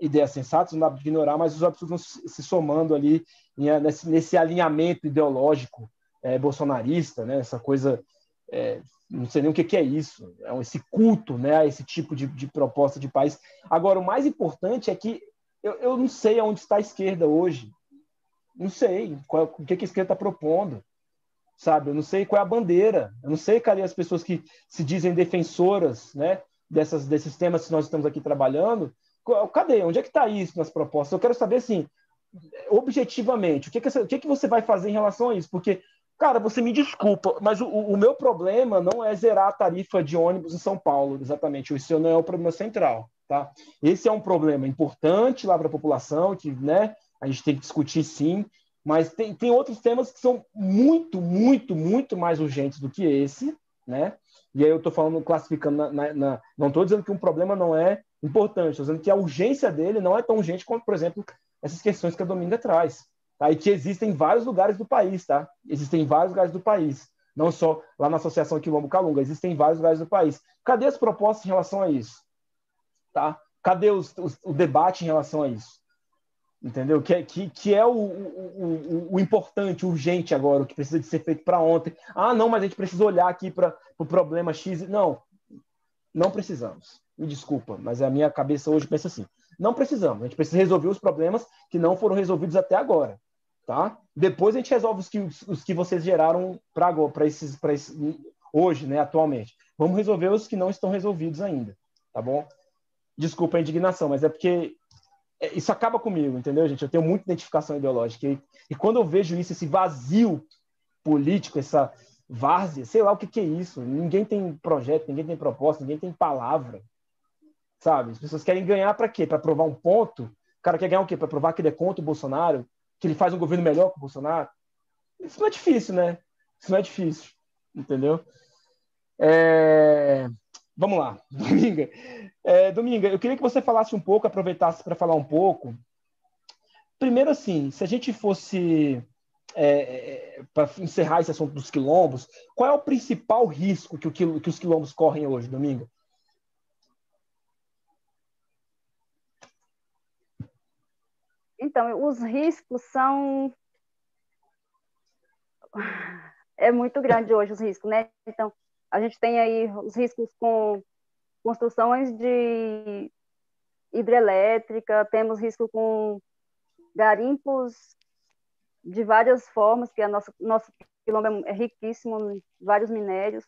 ideias sensatas, não dá para ignorar, mas os absurdos vão se somando ali nesse, nesse alinhamento ideológico é, bolsonarista, né? Essa coisa, é, não sei nem o que, que é isso, é esse culto, né? A esse tipo de, de proposta de país. Agora, o mais importante é que eu, eu não sei aonde está a esquerda hoje. Não sei qual, o que, que a esquerda está propondo. Sabe? Eu não sei qual é a bandeira. Eu não sei cadê as pessoas que se dizem defensoras né, dessas, desses temas que nós estamos aqui trabalhando. Cadê? Onde é que está isso nas propostas? Eu quero saber, assim, objetivamente, o que, que, o que, que você vai fazer em relação a isso? Porque Cara, você me desculpa, mas o, o, meu problema não é zerar a tarifa de ônibus em São Paulo, exatamente. Isso não é o problema central. Tá? Esse é um problema importante lá para a população, que né, a gente tem que discutir sim, mas tem, tem outros temas que são muito, muito, muito mais urgentes do que esse, né? E aí eu estou falando, classificando, na, na, na não estou dizendo que um problema não é importante, dizendo que a urgência dele não é tão urgente quanto, por exemplo, essas questões que a Dominga traz. Tá? E que existem em vários lugares do país, tá? Existem em vários lugares do país. Não só lá na Associação Quilombo Calunga, existem em vários lugares do país. Cadê as propostas em relação a isso? Tá? Cadê os, os, o debate em relação a isso? Entendeu? Que, é, que, que é o, o, o, o importante, o urgente agora, o que precisa de ser feito para ontem. Ah, não, mas a gente precisa olhar aqui para o pro problema X. Não, não precisamos. Me desculpa, mas a minha cabeça hoje pensa assim. Não precisamos. A gente precisa resolver os problemas que não foram resolvidos até agora. Tá? Depois a gente resolve os que, os que vocês geraram para agora, para esses, esses, hoje, né, atualmente. Vamos resolver os que não estão resolvidos ainda, tá bom? desculpa a indignação, mas é porque é, isso acaba comigo, entendeu, gente? Eu tenho muita identificação ideológica. E, e quando eu vejo isso, esse vazio político, essa várzea, sei lá o que, que é isso. Ninguém tem projeto, ninguém tem proposta, ninguém tem palavra. Sabe? As pessoas querem ganhar para quê? Para provar um ponto? O cara quer ganhar o quê? Para provar que ele é contra o Bolsonaro? Que ele faz um governo melhor que o Bolsonaro? Isso não é difícil, né? Isso não é difícil, entendeu? É... Vamos lá, (laughs) Dominga. É, Dominga, eu queria que você falasse um pouco, aproveitasse para falar um pouco. Primeiro, assim, se a gente fosse é, é para encerrar esse assunto dos quilombos, qual é o principal risco que, o, que os quilombos correm hoje, Dominga? Então, os riscos são. É muito grande hoje os riscos, né? Então, a gente tem aí os riscos com construções de hidrelétrica, temos risco com garimpos de várias formas, que a nossa, nosso quilombo é riquíssimo vários minérios.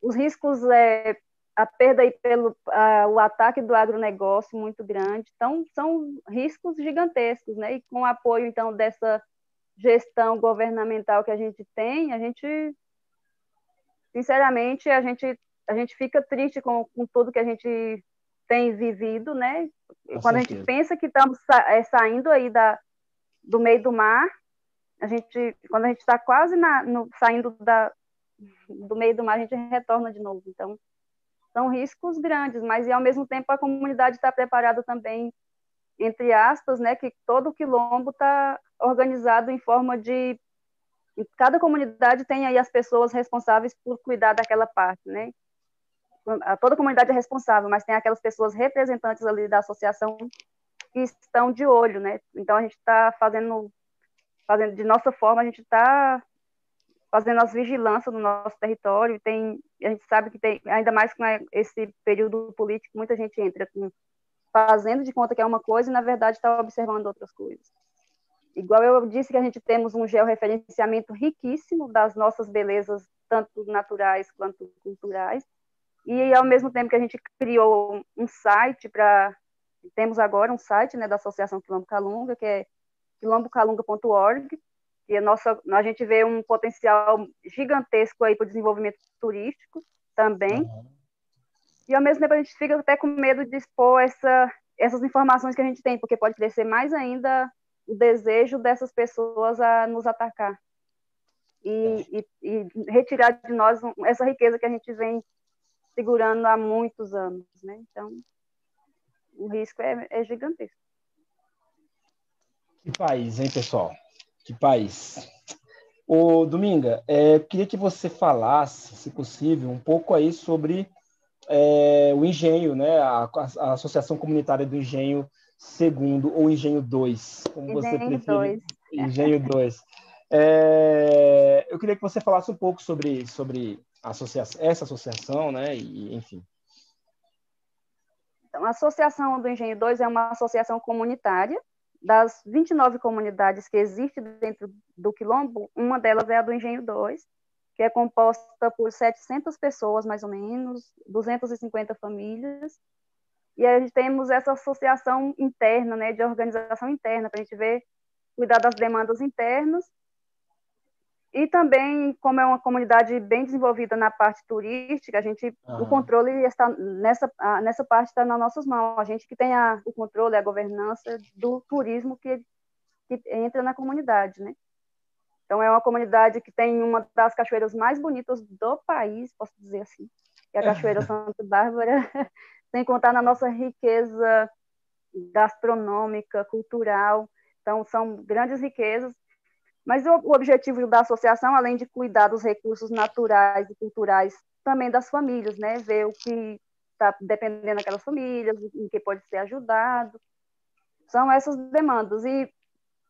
Os riscos é a perda aí pelo a, o ataque do agronegócio muito grande. Então, são riscos gigantescos, né? E com o apoio, então, dessa gestão governamental que a gente tem, a gente sinceramente, a gente, a gente fica triste com, com tudo que a gente tem vivido, né? Com Quando certeza. a gente pensa que estamos sa é, saindo aí da, do meio do mar, a gente, quando a gente está quase na, no, saindo da, do meio do mar, a gente retorna de novo. Então, são riscos grandes, mas e ao mesmo tempo a comunidade está preparada também, entre aspas, né, que todo o quilombo está organizado em forma de cada comunidade tem aí as pessoas responsáveis por cuidar daquela parte, né? Toda comunidade é responsável, mas tem aquelas pessoas representantes ali da associação que estão de olho, né? Então a gente está fazendo, fazendo de nossa forma, a gente está fazendo as vigilâncias no nosso território. Tem, a gente sabe que tem, ainda mais com esse período político, muita gente entra com, fazendo de conta que é uma coisa e na verdade está observando outras coisas. Igual eu disse que a gente temos um georreferenciamento riquíssimo das nossas belezas, tanto naturais quanto culturais, e ao mesmo tempo que a gente criou um site para temos agora um site né, da Associação Quilombo Calunga, que é quilombocalunga.org, e a, nossa, a gente vê um potencial gigantesco aí para o desenvolvimento turístico também. Uhum. E ao mesmo tempo a gente fica até com medo de expor essa, essas informações que a gente tem, porque pode crescer mais ainda o desejo dessas pessoas a nos atacar. E, e, e, retirar de nós essa riqueza que a gente vem segurando há muitos anos, né? Então, o risco é, é gigantesco. Que país, hein, pessoal? Que país. Ô, Dominga, é, queria que você falasse, se possível, um pouco aí sobre é, o engenho, né? A, a, Associação Comunitária do Engenho Segundo, ou Engenho 2, como engenho você prefere. Dois. Engenho (laughs) 2. É, eu queria que você falasse um pouco sobre, sobre associação, essa associação, né? E, enfim. Então, a Associação do Engenho 2 é uma associação comunitária. Das 29 comunidades que existem dentro do Quilombo, uma delas é a do Engenho 2, que é composta por 700 pessoas, mais ou menos, 250 famílias. E a gente temos essa associação interna, né, de organização interna, para a gente ver, cuidar das demandas internas e também, como é uma comunidade bem desenvolvida na parte turística, a gente, o controle está nessa, nessa parte está nas nossas mãos. A gente que tem a, o controle, a governança do turismo que, que entra na comunidade, né? Então, é uma comunidade que tem uma das cachoeiras mais bonitas do país, posso dizer assim, que é a Cachoeira (laughs) Santa Bárbara, (laughs) sem contar na nossa riqueza gastronômica, cultural. Então, são grandes riquezas mas o, o objetivo da associação, além de cuidar dos recursos naturais e culturais, também das famílias, né? Ver o que está dependendo daquelas famílias, em que pode ser ajudado. São essas demandas. E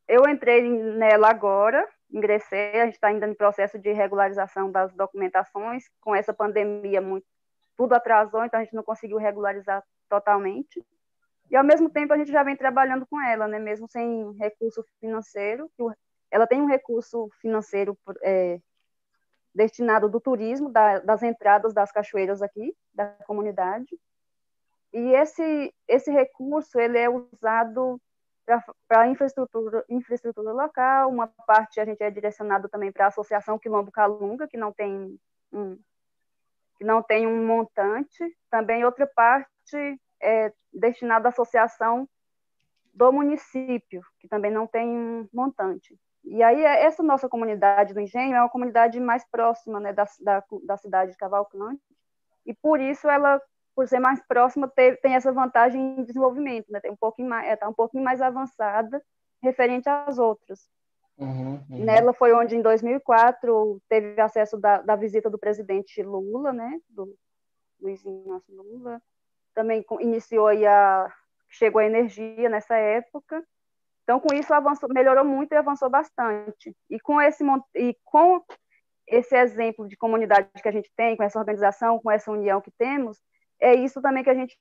eu entrei nela agora, ingressei, a gente está ainda no processo de regularização das documentações, com essa pandemia muito, tudo atrasou, então a gente não conseguiu regularizar totalmente. E ao mesmo tempo a gente já vem trabalhando com ela, né, mesmo sem recurso financeiro, que o ela tem um recurso financeiro é, destinado do turismo, da, das entradas das cachoeiras aqui, da comunidade. E esse, esse recurso ele é usado para infraestrutura, infraestrutura local, uma parte a gente é direcionado também para a Associação Quilombo Calunga, que não tem um, que não tem um montante, também outra parte é destinada à associação do município, que também não tem um montante. E aí, é, essa nossa comunidade do Engenho é uma comunidade mais próxima né, da, da, da cidade de Cavalcante, e por isso ela, por ser mais próxima, teve, tem essa vantagem em desenvolvimento, né, tem um pouquinho mais, está um pouquinho mais avançada referente às outras. Uhum, uhum. Nela foi onde, em 2004, teve acesso da, da visita do presidente Lula, né, do Luiz Inácio Lula, também iniciou a, chegou a energia nessa época, então, com isso, avançou, melhorou muito e avançou bastante. E com esse, e com esse exemplo de comunidade que a gente tem, com essa organização, com essa união que temos, é isso também que a gente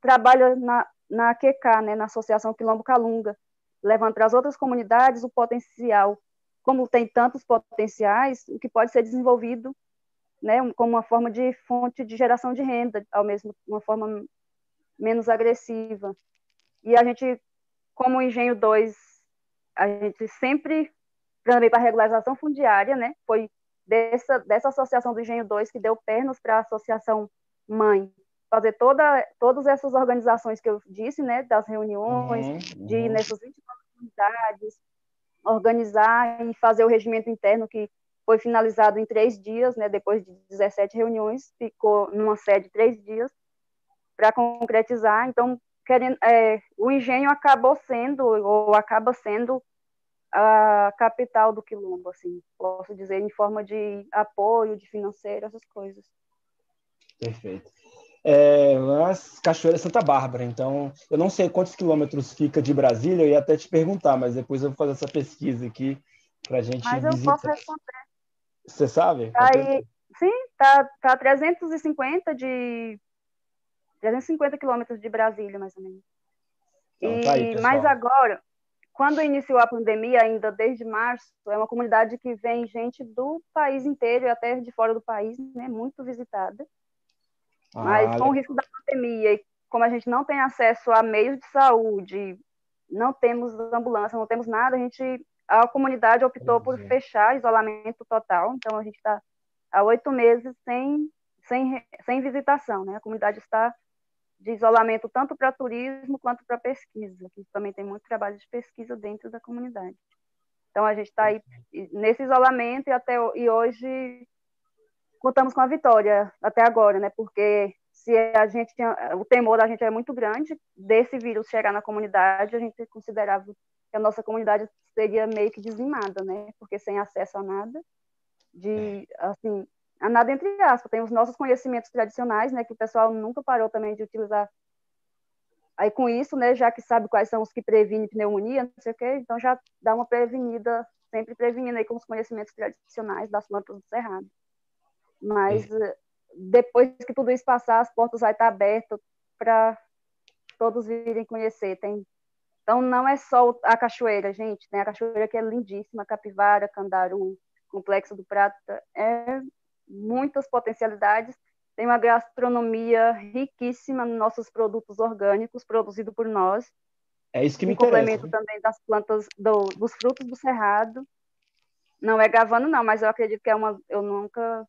trabalha na, na QK, né, na Associação Quilombo Calunga, levando para as outras comunidades o potencial, como tem tantos potenciais, o que pode ser desenvolvido né, como uma forma de fonte de geração de renda, ao mesmo uma forma menos agressiva. E a gente como o Engenho 2, a gente sempre, também para regularização fundiária, né, foi dessa, dessa associação do Engenho 2 que deu pernas para a associação mãe, fazer toda, todas essas organizações que eu disse, né, das reuniões, uhum, de ir nessas 29 comunidades, organizar e fazer o regimento interno que foi finalizado em três dias, né, depois de 17 reuniões, ficou numa sede três dias para concretizar. Então, querendo, é, o engenho acabou sendo, ou acaba sendo, a capital do quilombo, assim, posso dizer, em forma de apoio, de financeiro, essas coisas. Perfeito. É, as Cachoeiras Santa Bárbara, então, eu não sei quantos quilômetros fica de Brasília, eu ia até te perguntar, mas depois eu vou fazer essa pesquisa aqui para a gente Mas eu visitar. posso responder. Você sabe? Tá aí, sim, tá, tá 350 de 350 quilômetros de Brasília, mais ou menos. Então, tá aí, mas agora, quando iniciou a pandemia, ainda desde março, é uma comunidade que vem gente do país inteiro e até de fora do país, né, muito visitada. Ah, mas com o risco da pandemia e como a gente não tem acesso a meios de saúde, não temos ambulância, não temos nada, a gente a comunidade optou por fechar isolamento total, então a gente está há oito meses sem sem, sem visitação, né? A comunidade está de isolamento tanto para turismo quanto para pesquisa, que também tem muito trabalho de pesquisa dentro da comunidade. Então a gente está aí nesse isolamento e até e hoje contamos com a vitória até agora, né? Porque se a gente tinha, o temor da gente é muito grande desse vírus chegar na comunidade, a gente considerava que a nossa comunidade seria meio que dizimada, né? Porque sem acesso a nada, de assim, a nada entre aspas, tem os nossos conhecimentos tradicionais, né? Que o pessoal nunca parou também de utilizar. Aí com isso, né? Já que sabe quais são os que previnem pneumonia, não sei o quê, então já dá uma prevenida, sempre prevenindo aí com os conhecimentos tradicionais das plantas do cerrado. Mas é. depois que tudo isso passar, as portas vai estar abertas para todos virem conhecer. Tem então, não é só a cachoeira, gente. Tem a cachoeira que é lindíssima, Capivara, Candaru, Complexo do Prata. É muitas potencialidades. Tem uma gastronomia riquíssima nos nossos produtos orgânicos, produzidos por nós. É isso que me interessa. complemento também das plantas, do, dos frutos do cerrado. Não é gavano, não, mas eu acredito que é uma. Eu nunca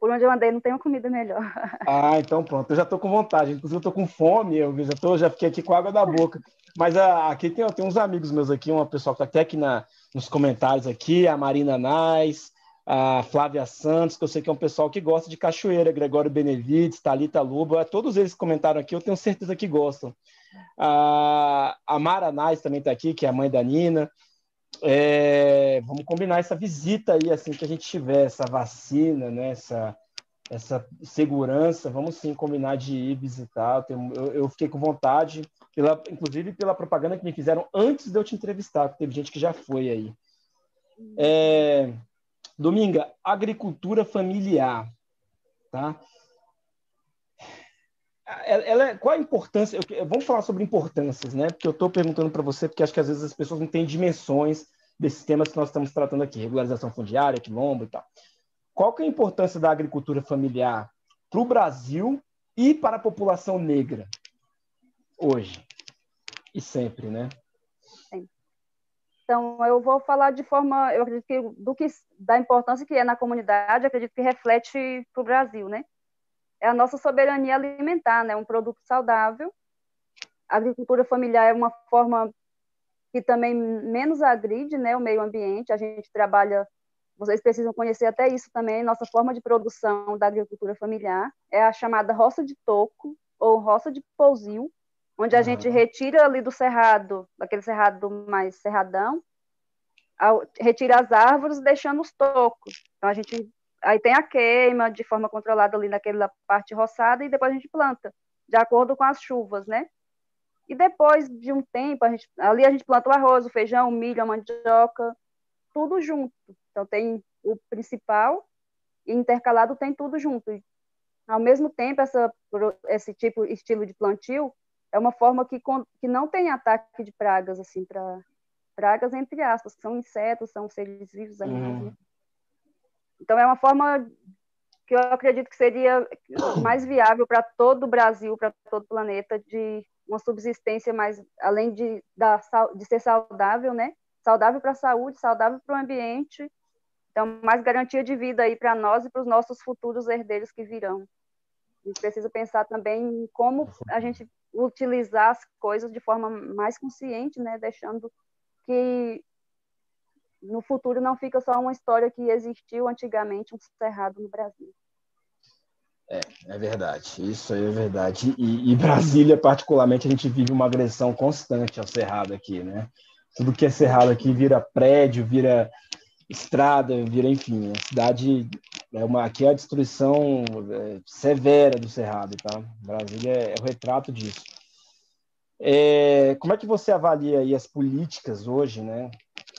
por onde eu andei não uma comida melhor. (laughs) Ah, então pronto, eu já estou com vontade, inclusive eu estou com fome, eu já, tô, já fiquei aqui com água da boca. Mas ah, aqui tem, tem uns amigos meus aqui, uma pessoa que está até aqui na, nos comentários aqui, a Marina Nais, a Flávia Santos, que eu sei que é um pessoal que gosta de cachoeira, Gregório Benevides, Talita Luba, todos eles que comentaram aqui, eu tenho certeza que gostam. A, a Mara Nais também está aqui, que é a mãe da Nina. É, vamos combinar essa visita aí, assim que a gente tiver essa vacina, né, essa, essa segurança, vamos sim combinar de ir visitar. Eu, eu, fiquei com vontade, pela, inclusive pela propaganda que me fizeram antes de eu te entrevistar, teve gente que já foi aí. É, Dominga, agricultura familiar, tá? Ela, é, qual a importância? Vamos falar sobre importâncias, né? Porque eu estou perguntando para você, porque acho que às vezes as pessoas não têm dimensões desses temas que nós estamos tratando aqui, regularização fundiária, quilombo e tal. Qual que é a importância da agricultura familiar para o Brasil e para a população negra hoje e sempre, né? Então, eu vou falar de forma, eu acredito que do que da importância que é na comunidade, acredito que reflete para o Brasil, né? é a nossa soberania alimentar, né? Um produto saudável. A agricultura familiar é uma forma que também menos agride, né, o meio ambiente. A gente trabalha, vocês precisam conhecer até isso também, nossa forma de produção da agricultura familiar é a chamada roça de toco ou roça de pousio, onde a gente retira ali do cerrado, daquele cerrado mais cerradão, retira as árvores, deixando os tocos. Então a gente aí tem a queima de forma controlada ali naquela parte roçada e depois a gente planta, de acordo com as chuvas, né? E depois de um tempo, a gente, ali a gente planta o arroz, o feijão, o milho, a mandioca, tudo junto. Então tem o principal e intercalado tem tudo junto. E, ao mesmo tempo, essa, esse tipo, estilo de plantio é uma forma que, que não tem ataque de pragas, assim, para pragas entre aspas, que são insetos, são seres vivos, animais, uhum. né? Então, é uma forma que eu acredito que seria mais viável para todo o Brasil, para todo o planeta, de uma subsistência mais, além de, da, de ser saudável, né? Saudável para a saúde, saudável para o ambiente. Então, mais garantia de vida aí para nós e para os nossos futuros herdeiros que virão. A gente precisa pensar também em como a gente utilizar as coisas de forma mais consciente, né? Deixando que no futuro não fica só uma história que existiu antigamente um cerrado no Brasil. É, é verdade, isso aí é verdade. E, e, Brasília, particularmente, a gente vive uma agressão constante ao cerrado aqui, né? Tudo que é cerrado aqui vira prédio, vira estrada, vira, enfim, a cidade é uma aqui é a destruição é, severa do cerrado, tá? Brasília é, é o retrato disso. É, como é que você avalia aí as políticas hoje, né,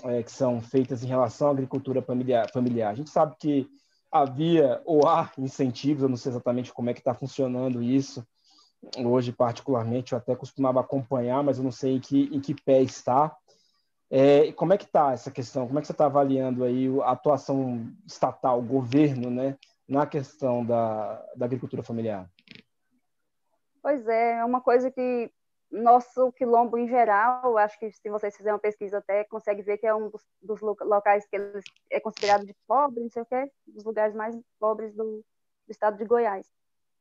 é, que são feitas em relação à agricultura familiar, familiar? A gente sabe que havia ou há incentivos, eu não sei exatamente como é que está funcionando isso hoje, particularmente, eu até costumava acompanhar, mas eu não sei em que, em que pé está. É, como é que está essa questão? Como é que você está avaliando aí a atuação estatal, governo, né, na questão da, da agricultura familiar? Pois é, é uma coisa que nosso quilombo em geral, acho que se vocês fizerem uma pesquisa até, consegue ver que é um dos, dos locais que é considerado de pobre, não sei o quê, dos lugares mais pobres do, do estado de Goiás.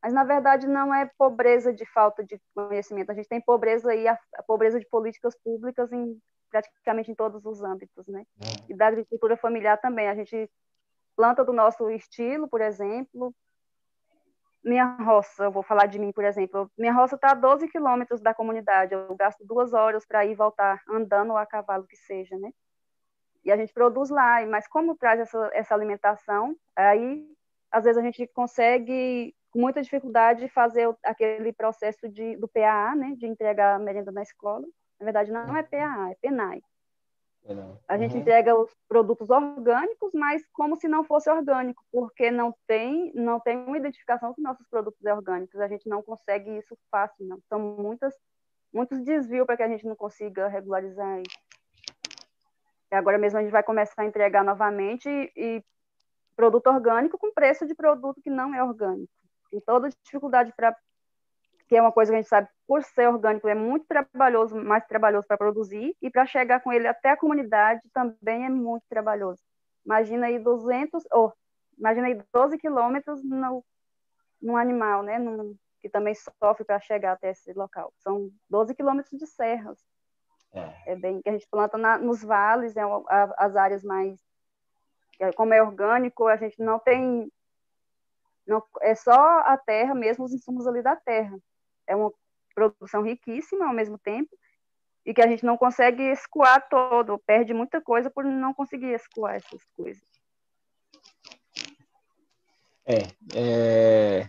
Mas, na verdade, não é pobreza de falta de conhecimento. A gente tem pobreza aí, a, a pobreza de políticas públicas em praticamente em todos os âmbitos, né? É. E da agricultura familiar também. A gente planta do nosso estilo, por exemplo. Minha roça, eu vou falar de mim, por exemplo. Minha roça está a 12 quilômetros da comunidade. Eu gasto duas horas para ir e voltar andando ou a cavalo que seja, né? E a gente produz lá. Mas como traz essa, essa alimentação, aí às vezes a gente consegue com muita dificuldade fazer aquele processo de, do PAA, né, de entregar a merenda na escola. Na verdade, não é PAA, é PENAI. A gente uhum. entrega os produtos orgânicos, mas como se não fosse orgânico, porque não tem, não tem uma identificação que nossos produtos é orgânicos. A gente não consegue isso fácil, não. São muitas, muitos desvios para que a gente não consiga regularizar isso. E agora mesmo a gente vai começar a entregar novamente e, e produto orgânico com preço de produto que não é orgânico. Tem toda dificuldade para que é uma coisa que a gente sabe, por ser orgânico, é muito trabalhoso, mais trabalhoso para produzir, e para chegar com ele até a comunidade também é muito trabalhoso. Imagina aí 200, ou oh, imagina aí 12 quilômetros no, no animal, né, no, que também sofre para chegar até esse local. São 12 quilômetros de serras. É. é bem que a gente planta na, nos vales, é as áreas mais é, como é orgânico, a gente não tem não, é só a terra mesmo, os insumos ali da terra é uma produção riquíssima ao mesmo tempo e que a gente não consegue escoar todo, perde muita coisa por não conseguir escoar essas coisas. É, é...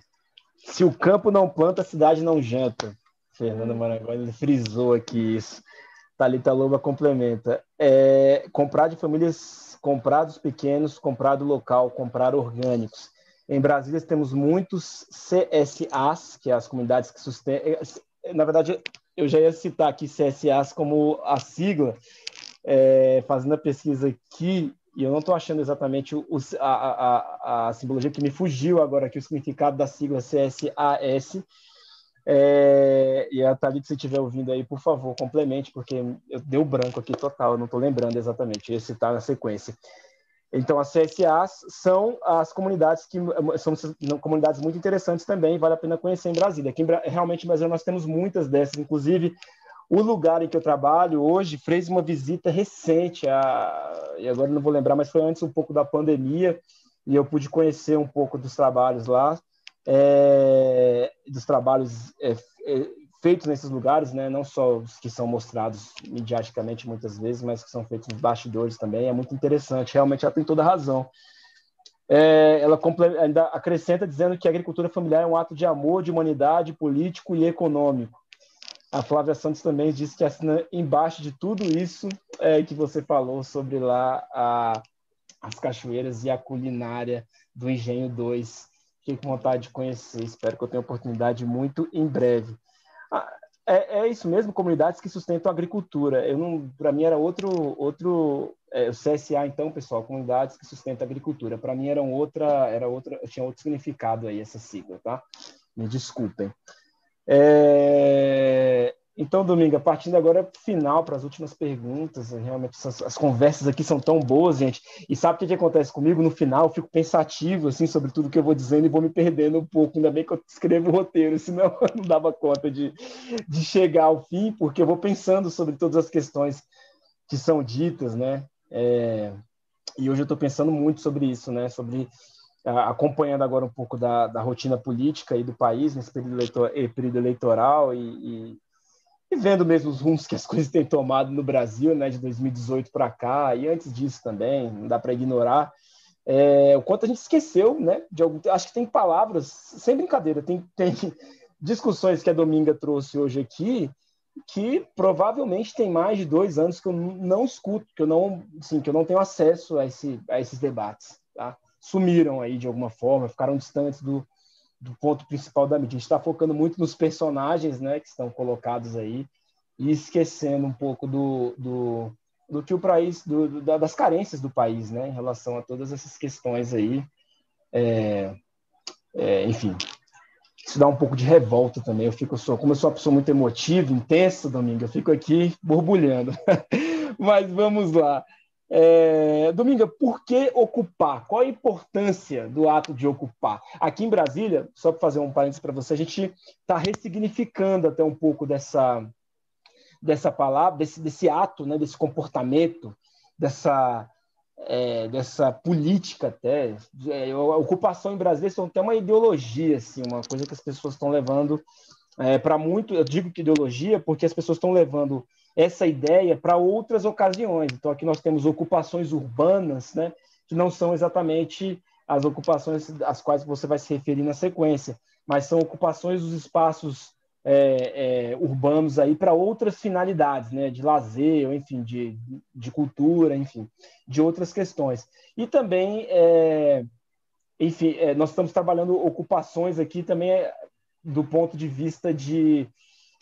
se o campo não planta, a cidade não janta. Fernanda Marangoni frisou aqui isso. Thalita Loba complementa. É, comprar de famílias, comprar dos pequenos, comprar do local, comprar orgânicos. Em Brasília temos muitos CSAs, que é as comunidades que sustentam. Eh, na verdade, eu já ia citar aqui CSAs como a sigla, é, fazendo a pesquisa aqui, e eu não estou achando exatamente o, a, a, a, simbologia que me fugiu agora aqui, o significado da sigla CSAS. É, e a Thalita, se estiver ouvindo aí, por favor, complemente, porque eu deu branco aqui total, eu não estou lembrando exatamente, ia citar na sequência. Então, as CSAs são as comunidades que são comunidades muito interessantes também, vale a pena conhecer em Brasília. Aqui realmente em Brasília nós temos muitas dessas, inclusive o lugar em que eu trabalho hoje fez uma visita recente, a, e agora não vou lembrar, mas foi antes um pouco da pandemia, e eu pude conhecer um pouco dos trabalhos lá, é, dos trabalhos é, é, feitos nesses lugares, né? não só os que são mostrados mediaticamente muitas vezes, mas que são feitos nos bastidores também, é muito interessante, realmente ela tem toda a razão. É, ela ainda acrescenta dizendo que a agricultura familiar é um ato de amor, de humanidade, político e econômico. A Flávia Santos também disse que assina embaixo de tudo isso é, que você falou sobre lá a, as cachoeiras e a culinária do Engenho 2. Fiquei com vontade de conhecer, espero que eu tenha oportunidade muito em breve. É, é, isso mesmo, comunidades que sustentam a agricultura. Eu não, para mim era outro, outro, é, o CSA então, pessoal, comunidades que sustentam a agricultura. Para mim era outra, era outra, tinha outro significado aí essa sigla, tá? Me desculpem. É, então, Domingo, partindo agora final para as últimas perguntas, realmente as, as, conversas aqui são tão boas, gente. E sabe o que, que, acontece comigo? No final, eu fico pensativo assim sobre tudo que eu vou dizendo e vou me perdendo um pouco. Ainda bem que eu escrevo o roteiro, senão (laughs) eu não dava conta de, de chegar ao fim, porque eu vou pensando sobre todas as questões que são ditas, né? É, e hoje eu estou pensando muito sobre isso, né? Sobre acompanhando agora um pouco da, da rotina política aí do país nesse período, eleitor, período eleitoral e, e e vendo mesmo os rumos que as (laughs) coisas têm tomado no Brasil, né, de 2018 para cá, e antes disso também, não dá para ignorar, é, o quanto a gente esqueceu, né, de algum, acho que tem palavras, sem brincadeira, tem, tem (laughs) discussões que a Dominga trouxe hoje aqui, que provavelmente tem mais de dois anos que eu não escuto, que eu não, assim, que eu não tenho acesso a, esse, a esses debates, tá? Sumiram aí de alguma forma, ficaram distantes do, do ponto principal da mídia. A gente está focando muito nos personagens né, que estão colocados aí e esquecendo um pouco do, do, do que o país, do, das carências do país né, em relação a todas essas questões aí. É, é, enfim, isso dá um pouco de revolta também. Eu fico só, como eu sou uma pessoa muito emotiva, intensa, Domingo, eu fico aqui borbulhando. (laughs) Mas vamos lá. É, Dominga, por que ocupar? Qual a importância do ato de ocupar? Aqui em Brasília, só para fazer um parênteses para você, a gente está ressignificando até um pouco dessa, dessa palavra, desse, desse ato, né, desse comportamento, dessa, é, dessa política até. É, a ocupação em Brasília são até uma ideologia, assim, uma coisa que as pessoas estão levando é, para muito. Eu digo que ideologia porque as pessoas estão levando essa ideia para outras ocasiões. Então, aqui nós temos ocupações urbanas, né, que não são exatamente as ocupações às quais você vai se referir na sequência, mas são ocupações dos espaços é, é, urbanos aí para outras finalidades, né, de lazer, enfim, de, de cultura, enfim, de outras questões. E também, é, enfim, é, nós estamos trabalhando ocupações aqui também é, do ponto de vista de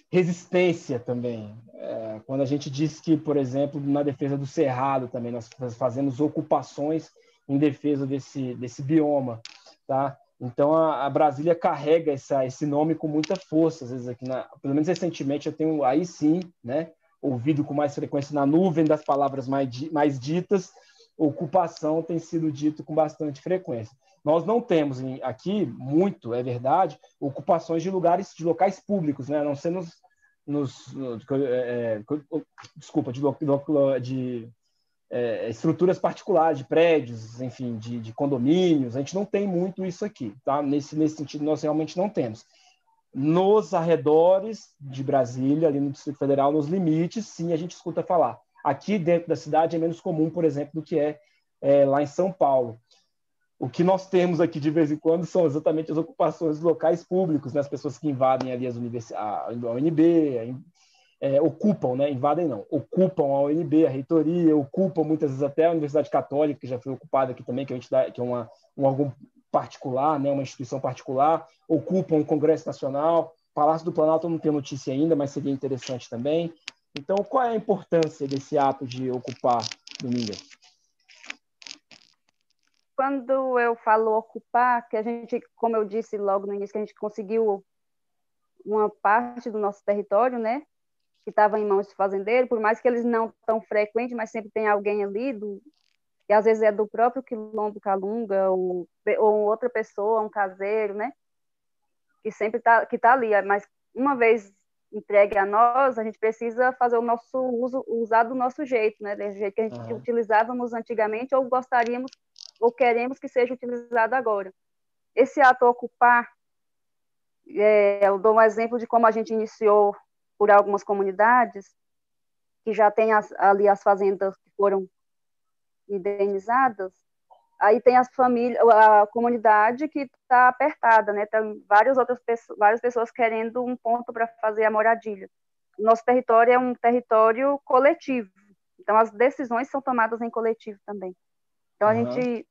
resistência também. É, quando a gente diz que, por exemplo, na defesa do cerrado também nós fazemos ocupações em defesa desse desse bioma, tá? Então a, a Brasília carrega essa, esse nome com muita força, às vezes aqui na, pelo menos recentemente eu tenho aí sim, né, ouvido com mais frequência na nuvem das palavras mais, mais ditas, ocupação tem sido dito com bastante frequência. Nós não temos aqui muito, é verdade, ocupações de lugares, de locais públicos, né? A não ser nos, nos é, é desculpa, de, de é, estruturas particulares, de prédios, enfim, de, de, condomínios. A gente não tem muito isso aqui, tá? Nesse nesse sentido, nós realmente não temos. Nos arredores de Brasília, ali no Distrito Federal, nos limites, sim, a gente escuta falar. Aqui dentro da cidade é menos comum, por exemplo, do que é, é lá em São Paulo o que nós temos aqui de vez em quando são exatamente as ocupações dos locais públicos, né? as pessoas que invadem ali as universidades, a UNB, é, ocupam, né? invadem não, ocupam a UNB, a reitoria, ocupam muitas vezes até a Universidade Católica, que já foi ocupada aqui também, que, a dá, que é uma, um órgão particular, né? uma instituição particular, ocupam o Congresso Nacional, Palácio do Planalto não tem notícia ainda, mas seria interessante também. Então, qual é a importância desse ato de ocupar, Domingas? Quando eu falo ocupar, que a gente, como eu disse logo no início, que a gente conseguiu uma parte do nosso território, né, que estava em mãos de fazendeiro, por mais que eles não tão frequentes, mas sempre tem alguém ali, do, que às vezes é do próprio quilombo Calunga, ou, ou outra pessoa, um caseiro, né, que sempre está que tá ali, mas uma vez entregue a nós, a gente precisa fazer o nosso uso, usar do nosso jeito, né, do jeito que a gente uhum. utilizávamos antigamente, ou gostaríamos ou queremos que seja utilizado agora. Esse ato ocupar, é, eu dou um exemplo de como a gente iniciou por algumas comunidades, que já tem as, ali as fazendas que foram indenizadas, aí tem as famílias, a comunidade que está apertada, né? Tem várias outras pessoas, várias pessoas querendo um ponto para fazer a moradia. Nosso território é um território coletivo, então as decisões são tomadas em coletivo também. Então a uhum. gente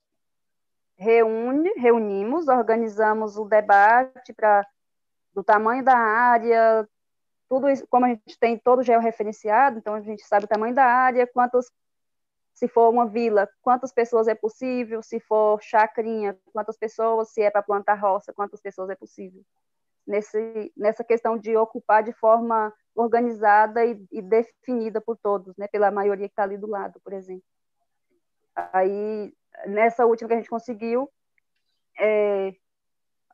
reúne, reunimos, organizamos o debate para do tamanho da área, tudo isso, como a gente tem todo georreferenciado, então a gente sabe o tamanho da área, quantos se for uma vila, quantas pessoas é possível, se for chacrinha, quantas pessoas, se é para plantar roça, quantas pessoas é possível. Nesse, nessa questão de ocupar de forma organizada e, e definida por todos, né, pela maioria que está ali do lado, por exemplo. Aí, nessa última que a gente conseguiu, é,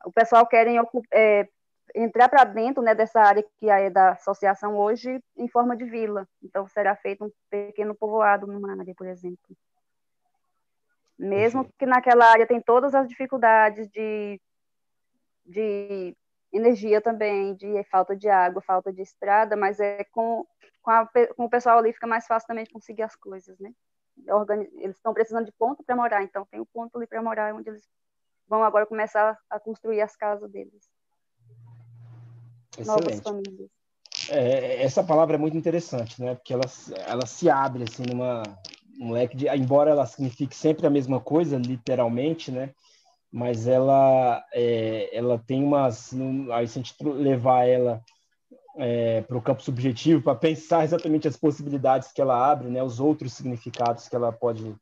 o pessoal querem é, entrar para dentro né, dessa área que é da associação hoje em forma de vila. Então, será feito um pequeno povoado numa área, por exemplo. Mesmo que naquela área tem todas as dificuldades de, de energia também, de falta de água, falta de estrada, mas é com, com, a, com o pessoal ali fica mais fácil também de conseguir as coisas, né? Eles estão precisando de ponto para morar, então tem o um ponto ali para morar onde eles vão agora começar a construir as casas deles. Excelente. Novas famílias. É, essa palavra é muito interessante, né? Porque ela, ela se abre assim numa um leque de, embora ela signifique sempre a mesma coisa, literalmente, né? Mas ela é, ela tem umas, aí se a gente levar ela é, para o campo subjetivo, para pensar exatamente as possibilidades que ela abre, né, os outros significados que ela pode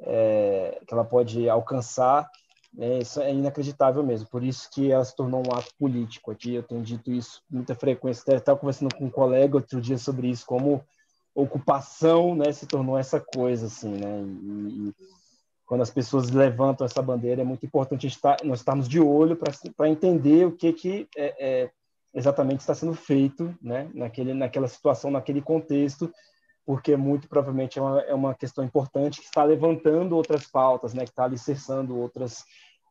é, que ela pode alcançar, né, isso é inacreditável mesmo. Por isso que ela se tornou um ato político. Aqui eu tenho dito isso muita frequência. Até estava conversando com um colega outro dia sobre isso, como ocupação, né, se tornou essa coisa assim, né? E, e quando as pessoas levantam essa bandeira é muito importante estar, nós estarmos de olho para entender o que que é, é, exatamente está sendo feito, né, naquele naquela situação, naquele contexto, porque muito provavelmente é uma, é uma questão importante que está levantando outras pautas, né, que está alicerçando outras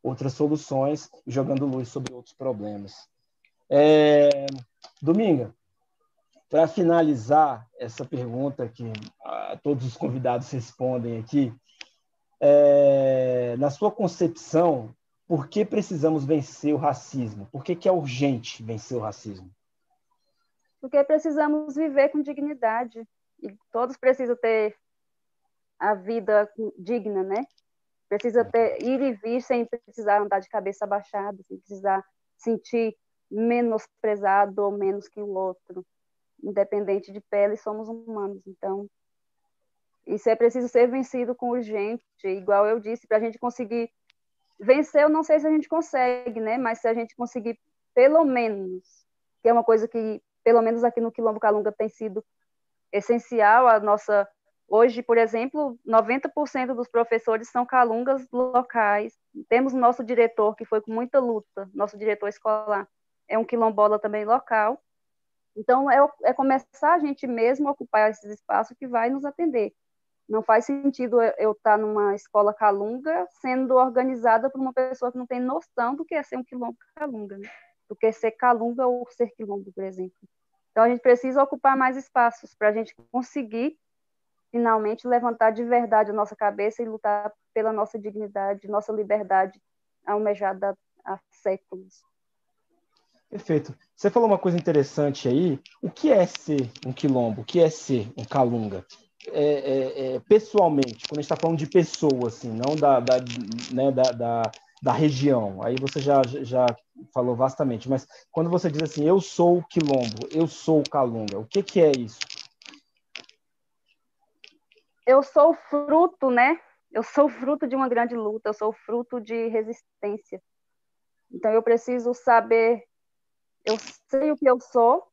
outras soluções, jogando luz sobre outros problemas. É, Dominga, para finalizar essa pergunta que ah, todos os convidados respondem aqui, é, na sua concepção, por que precisamos vencer o racismo? Por que, que é urgente vencer o racismo? Porque precisamos viver com dignidade. E todos precisam ter a vida digna, né? Precisa ter, ir e vir sem precisar andar de cabeça baixada, sem precisar sentir menosprezado ou menos que o outro independente de pele, somos humanos. Então, isso é preciso ser vencido com urgente, igual eu disse, para a gente conseguir vencer, eu não sei se a gente consegue, né? Mas se a gente conseguir, pelo menos, que é uma coisa que, pelo menos aqui no Quilombo Calunga, tem sido essencial, a nossa. Hoje, por exemplo, 90% dos professores são calungas locais. Temos nosso diretor, que foi com muita luta, nosso diretor escolar, é um quilombola também local. Então, é, é começar a gente mesmo a ocupar esses espaços que vai nos atender. Não faz sentido eu estar numa escola calunga sendo organizada por uma pessoa que não tem noção do que é ser um quilombo calunga, né? do que é ser calunga ou ser quilombo, por exemplo. Então, a gente precisa ocupar mais espaços para a gente conseguir, finalmente, levantar de verdade a nossa cabeça e lutar pela nossa dignidade, nossa liberdade almejada há séculos. Perfeito. Você falou uma coisa interessante aí. O que é ser um quilombo? O que é ser um calunga? É, é, é, pessoalmente, quando a gente está falando de pessoa, assim, não da, da, né, da, da, da, região, aí você já, já falou vastamente, mas quando você diz assim, eu sou o quilombo, eu sou o calunga, o que, que é isso? Eu sou fruto, né? Eu sou fruto de uma grande luta, eu sou fruto de resistência. Então eu preciso saber eu sei o que eu sou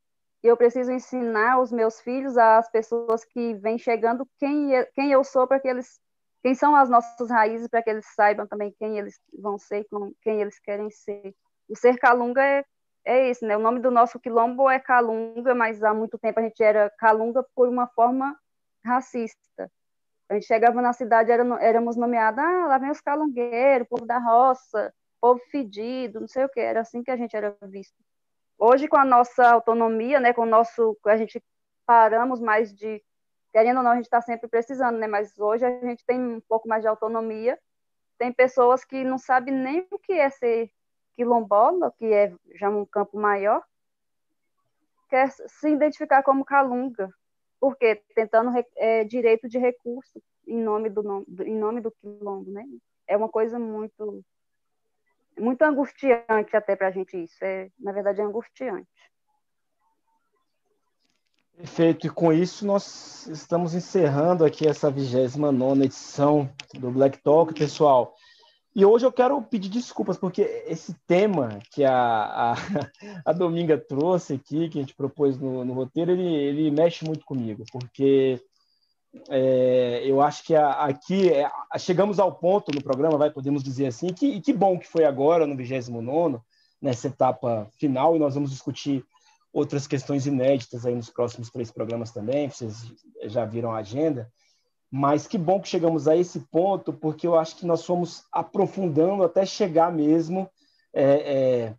e eu preciso ensinar os meus filhos, as pessoas que vêm chegando, quem, quem eu sou para que eles, quem são as nossas raízes, para que eles saibam também quem eles vão ser, quem eles querem ser. O ser calunga é, é isso, né? O nome do nosso quilombo é calunga, mas há muito tempo a gente era calunga por uma forma racista. A gente chegava na cidade, era, éramos nomeados, ah, lá vem os calungueiros, povo da roça, povo fedido, não sei o que, era assim que a gente era visto. Hoje, com a nossa autonomia, né, com o nosso, a gente paramos mais de, querendo ou não, a gente está sempre precisando, né, mas hoje a gente tem um pouco mais de autonomia. Tem pessoas que não sabem nem o que é ser quilombola, que é já um campo maior, quer se identificar como calunga, porque tentando é, direito de recurso em nome do em nome do quilombo, né? É uma coisa muito muito angustiante até para a gente isso. É, na verdade, é angustiante. Perfeito. E com isso nós estamos encerrando aqui essa 29 edição do Black Talk, pessoal. E hoje eu quero pedir desculpas, porque esse tema que a, a, (laughs) a Dominga trouxe aqui, que a gente propôs no, no roteiro, ele, ele mexe muito comigo, porque é, eu acho que a, aqui é, chegamos ao ponto no programa, vai podemos dizer assim, que, e que bom que foi agora, no 29 nessa etapa final, e nós vamos discutir outras questões inéditas aí nos próximos três programas também, vocês já viram a agenda, mas que bom que chegamos a esse ponto, porque eu acho que nós fomos aprofundando até chegar mesmo é, é,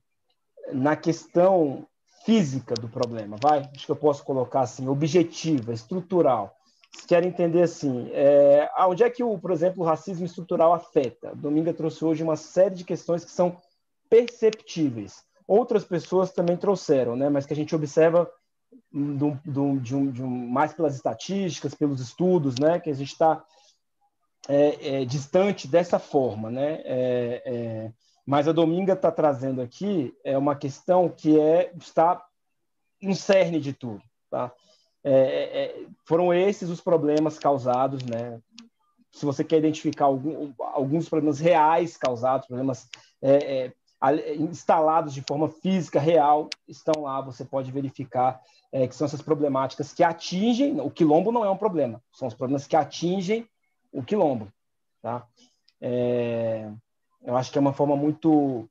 na questão física do problema, vai? Acho que eu posso colocar assim, objetiva, estrutural quer entender assim, é, onde é que, o, por exemplo, o racismo estrutural afeta? Dominga trouxe hoje uma série de questões que são perceptíveis. Outras pessoas também trouxeram, né, mas que a gente observa do, do, de um, de um, mais pelas estatísticas, pelos estudos, né, que a gente está é, é, distante dessa forma, né? É, é mas a Dominga está trazendo aqui é uma questão que é está no cerne de tudo, tá? É, é, é, foram esses os problemas causados, né? Se você quer identificar algum, alguns problemas reais causados, problemas é, é instalados de forma física, real, estão lá, você pode verificar é, que são essas problemáticas que atingem, o quilombo não é um problema, são os problemas que atingem o quilombo, tá? Eu acho que é uma forma muito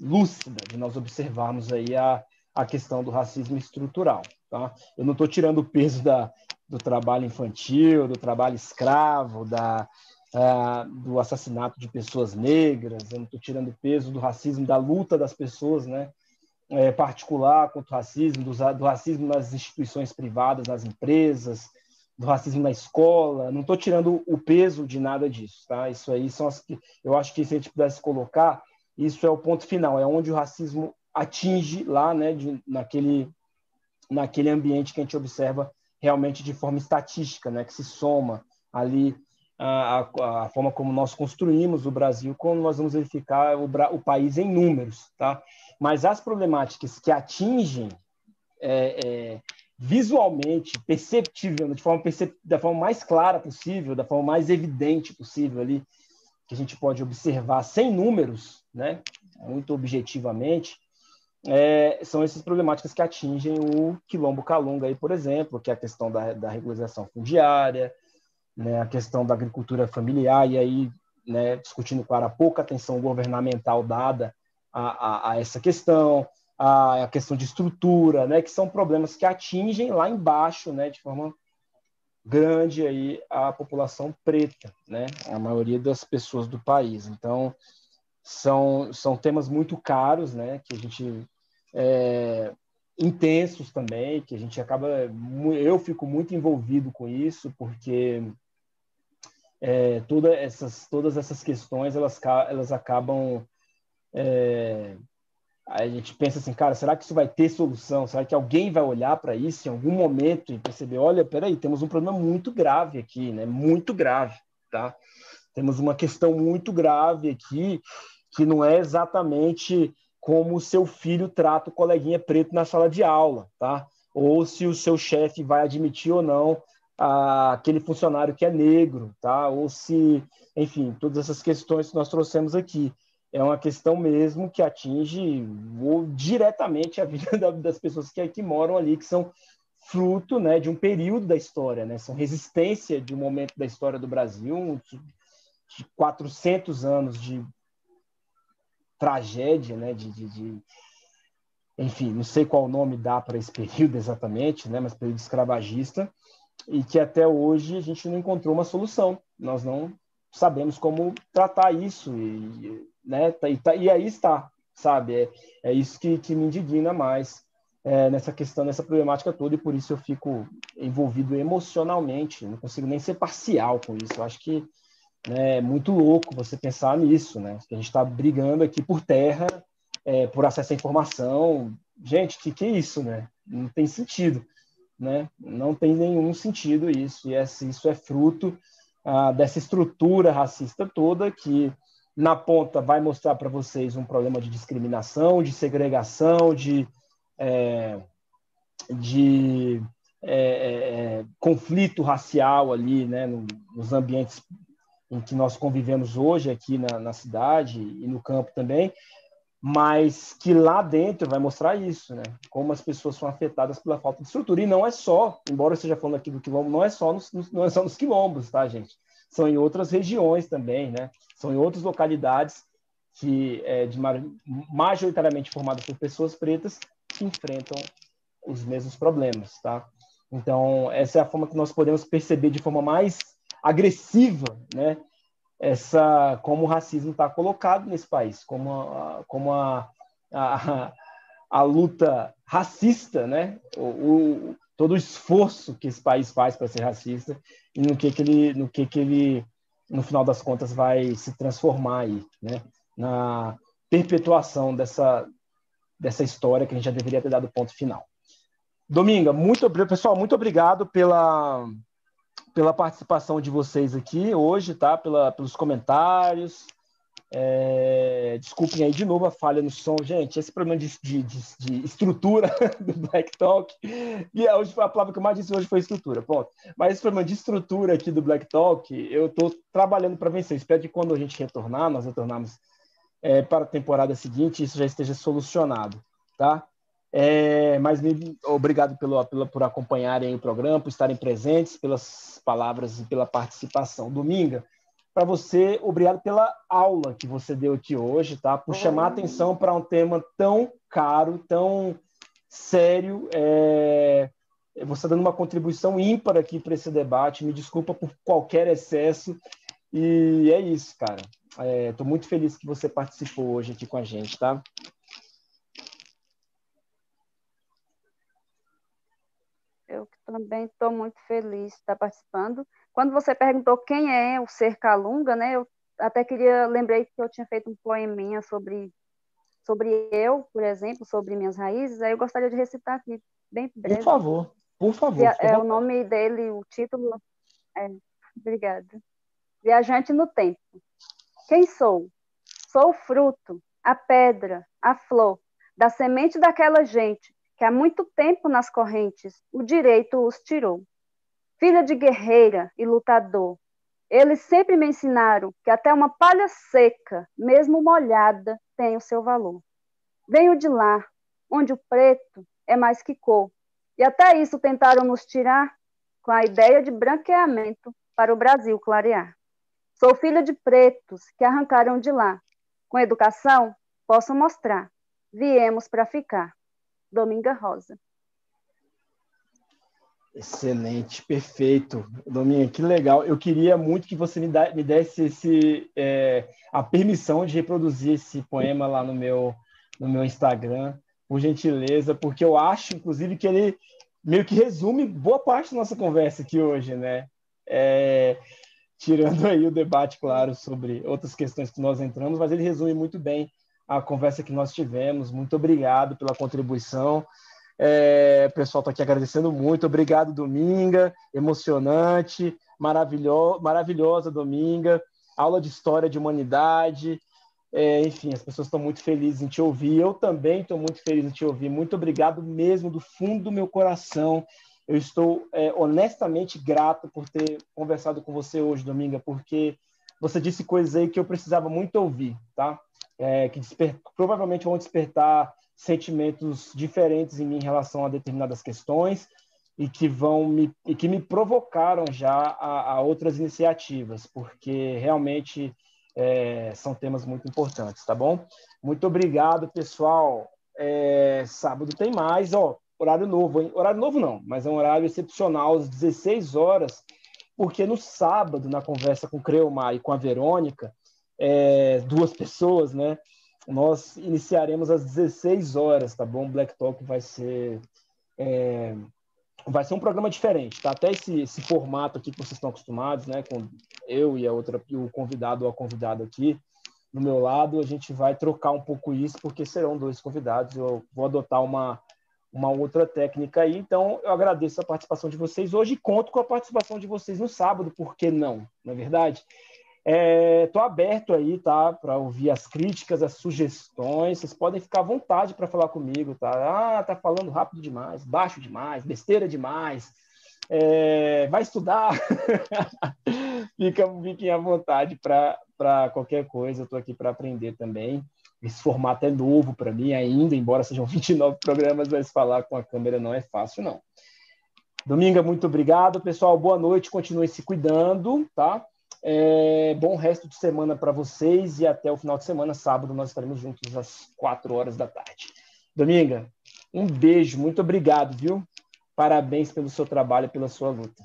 lúcida de nós observarmos aí a, a questão do racismo estrutural, tá? Eu não estou tirando o peso da, do trabalho infantil, do trabalho escravo, da, uh, do assassinato de pessoas negras, eu não estou tirando o peso do racismo, da luta das pessoas, né? É, particular contra o racismo, do, do, racismo nas instituições privadas, nas empresas, do racismo na escola. Não estou tirando o peso de nada disso, tá? Isso aí são as que eu acho que se a gente pudesse colocar, isso é o ponto final, é onde o racismo atinge lá, né, de, naquele naquele ambiente que a gente observa realmente de forma estatística, né, que se soma ali a, a, a, forma como nós construímos o Brasil, como nós vamos verificar o, o país em números, tá? Mas as problemáticas que atingem é, é, visualmente, perceptível, de forma percep da forma mais clara possível, da forma mais evidente possível ali, que a gente pode observar sem números, né? Muito objetivamente, é, são essas problemáticas que atingem o quilombo calunga aí, por exemplo, que é a questão da, da regularização fundiária, né, a questão da agricultura familiar, e aí, né, discutindo claro, a pouca atenção governamental dada a, a, a essa questão, a, a, questão de estrutura, né, que são problemas que atingem lá embaixo, né, de forma grande aí a população preta, né, a maioria das pessoas do país. Então, são, são temas muito caros, né, que a gente é, intensos também, que a gente acaba, eu fico muito envolvido com isso, porque é, toda essas, todas essas questões elas, elas acabam. É, a gente pensa assim, cara, será que isso vai ter solução? Será que alguém vai olhar para isso em algum momento e perceber, olha, peraí, temos um problema muito grave aqui, né? Muito grave, tá? Temos uma questão muito grave aqui que não é exatamente como o seu filho trata o coleguinha preto na sala de aula, tá? Ou se o seu chefe vai admitir ou não aquele funcionário que é negro, tá? Ou se, enfim, todas essas questões que nós trouxemos aqui. É uma questão mesmo que atinge ou, diretamente a vida (laughs) das pessoas que, moram ali, que são fruto né, de um período da história, né? São resistência de um momento da história do Brasil, de 400 anos de tragédia, né? de, de, de enfim, não sei qual nome dá para esse período exatamente, né, mas período escravagista, e que até hoje a gente não encontrou uma solução. Nós não sabemos como tratar isso e, né, tá, e, tá, e aí está, sabe? É, é isso que, que me indigna mais é, nessa questão, nessa problemática toda e por isso eu fico envolvido emocionalmente. Não consigo nem ser parcial com isso. Eu acho que né, é muito louco você pensar nisso, né? Que a gente está brigando aqui por terra, é, por acesso à informação. Gente, que que é isso, né? Não tem sentido né? Não tem nenhum sentido isso, e isso é fruto ah, dessa estrutura racista toda que na ponta vai mostrar para vocês um problema de discriminação, de segregação, de, é, de é, é, é conflito racial ali, né, nos ambientes em que nós convivemos hoje aqui na, na cidade e no campo também, mas que lá dentro vai mostrar isso, né? Como as pessoas são afetadas pela falta de estrutura. E não é só, embora eu esteja falando aqui do quilombo, não é só nos, não é só nos quilombos, tá, gente? São em outras regiões também, né? São em outras localidades que é de majoritariamente formadas por pessoas pretas que enfrentam os mesmos problemas, tá? Então, essa é a forma que nós podemos perceber de forma mais agressiva, né? essa como o racismo está colocado nesse país, como a, como a, a, a luta racista, né? O, o, todo o esforço que esse país faz para ser racista e no que que ele no que que ele no final das contas vai se transformar aí, né? Na perpetuação dessa dessa história que a gente já deveria ter dado ponto final. Dominga, muito pessoal, muito obrigado pela pela participação de vocês aqui hoje, tá? Pela, pelos comentários. É, desculpem aí de novo a falha no som, gente. Esse problema de, de, de, estrutura (laughs) do Black Talk, e é hoje a palavra que eu mais disse hoje foi estrutura, ponto. Mas esse problema de estrutura aqui do Black Talk, eu estou trabalhando para vencer. Espero que quando a gente retornar, nós retornarmos é, para a temporada seguinte isso já esteja solucionado, tá? É, mas me, obrigado pelo, pelo, por acompanharem o programa, por estarem presentes, pelas palavras e pela participação. Dominga, para você, obrigado pela aula que você deu aqui hoje, tá? Por chamar atenção para um tema tão caro, tão sério. É... Você dando uma contribuição ímpar aqui para esse debate. Me desculpa por qualquer excesso. E é isso, cara. Estou é, muito feliz que você participou hoje aqui com a gente, tá? Eu também estou muito feliz de estar participando. Quando você perguntou quem é o Ser Calunga, né, eu até queria, lembrei que eu tinha feito um poeminha sobre, sobre eu, por exemplo, sobre minhas raízes, aí eu gostaria de recitar aqui, bem breve. Por favor, por favor. É, o nome dele, o título, é, obrigada. Viajante no Tempo. Quem sou? Sou o fruto, a pedra, a flor, da semente daquela gente que há muito tempo nas correntes o direito os tirou. Filha de guerreira e lutador, eles sempre me ensinaram que até uma palha seca, mesmo molhada, tem o seu valor. Venho de lá, onde o preto é mais que cor, e até isso tentaram nos tirar com a ideia de branqueamento para o Brasil clarear. Sou filha de pretos que arrancaram de lá. Com educação, posso mostrar. Viemos para ficar. Dominga Rosa. Excelente, perfeito. Dominga, que legal. Eu queria muito que você me, desse esse, é, a permissão de reproduzir esse poema lá no meu, no meu Instagram, por gentileza, porque eu acho, inclusive, que ele meio que resume boa parte da nossa conversa aqui hoje, né? É, tirando aí o debate, claro, sobre outras questões que nós entramos, mas ele resume muito bem a conversa que nós tivemos. Muito obrigado pela contribuição. É, pessoal está aqui agradecendo muito. Obrigado, Dominga. Emocionante, maravilho, maravilhosa, Dominga. Aula de História de Humanidade. É, enfim, as pessoas estão muito felizes em te ouvir. Eu também estou muito feliz em te ouvir. Muito obrigado mesmo, do fundo do meu coração. Eu estou é, honestamente grato por ter conversado com você hoje, Dominga, porque você disse coisas aí que eu precisava muito ouvir, tá? É, que desper... provavelmente vão despertar sentimentos diferentes em mim em relação a determinadas questões e que vão me e que me provocaram já a, a outras iniciativas, porque realmente é, são temas muito importantes, tá bom? Muito obrigado, pessoal. É, sábado tem mais, ó, horário novo, hein? Horário novo não, mas é um horário excepcional, às 16 horas, porque no sábado, na conversa com o Creomar e com a Verônica, é, duas pessoas, né? Nós iniciaremos às 16 horas, tá bom? Black Talk vai ser é, vai ser um programa diferente, tá? Até esse, esse formato aqui que vocês estão acostumados, né? Com eu e a outra e o convidado ou a convidada aqui do meu lado, a gente vai trocar um pouco isso porque serão dois convidados. Eu vou adotar uma uma outra técnica aí. Então, eu agradeço a participação de vocês hoje e conto com a participação de vocês no sábado, por que não? Na é verdade, Estou é, aberto aí, tá? Para ouvir as críticas, as sugestões. Vocês podem ficar à vontade para falar comigo, tá? Ah, tá falando rápido demais, baixo demais, besteira demais. É, vai estudar. (laughs) Fica, fiquem à vontade para qualquer coisa. Estou aqui para aprender também. Esse formato é novo para mim ainda, embora sejam (laughs) 29 programas, mas falar com a câmera não é fácil, não. Dominga, muito obrigado. Pessoal, boa noite. Continue se cuidando, tá? É, bom resto de semana para vocês e até o final de semana, sábado, nós estaremos juntos às quatro horas da tarde. Dominga, um beijo, muito obrigado, viu? Parabéns pelo seu trabalho pela sua luta.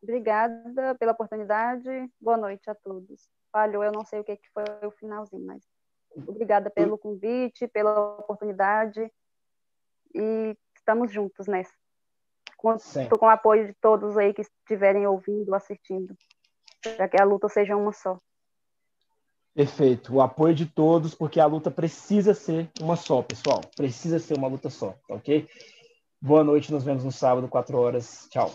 Obrigada pela oportunidade. Boa noite a todos. Falhou, eu não sei o que foi o finalzinho, mas obrigada pelo convite, pela oportunidade. E estamos juntos nessa. Conto com o apoio de todos aí que estiverem ouvindo, assistindo, para que a luta seja uma só. Perfeito. O apoio de todos, porque a luta precisa ser uma só, pessoal. Precisa ser uma luta só, tá ok? Boa noite, nos vemos no sábado, 4 horas. Tchau.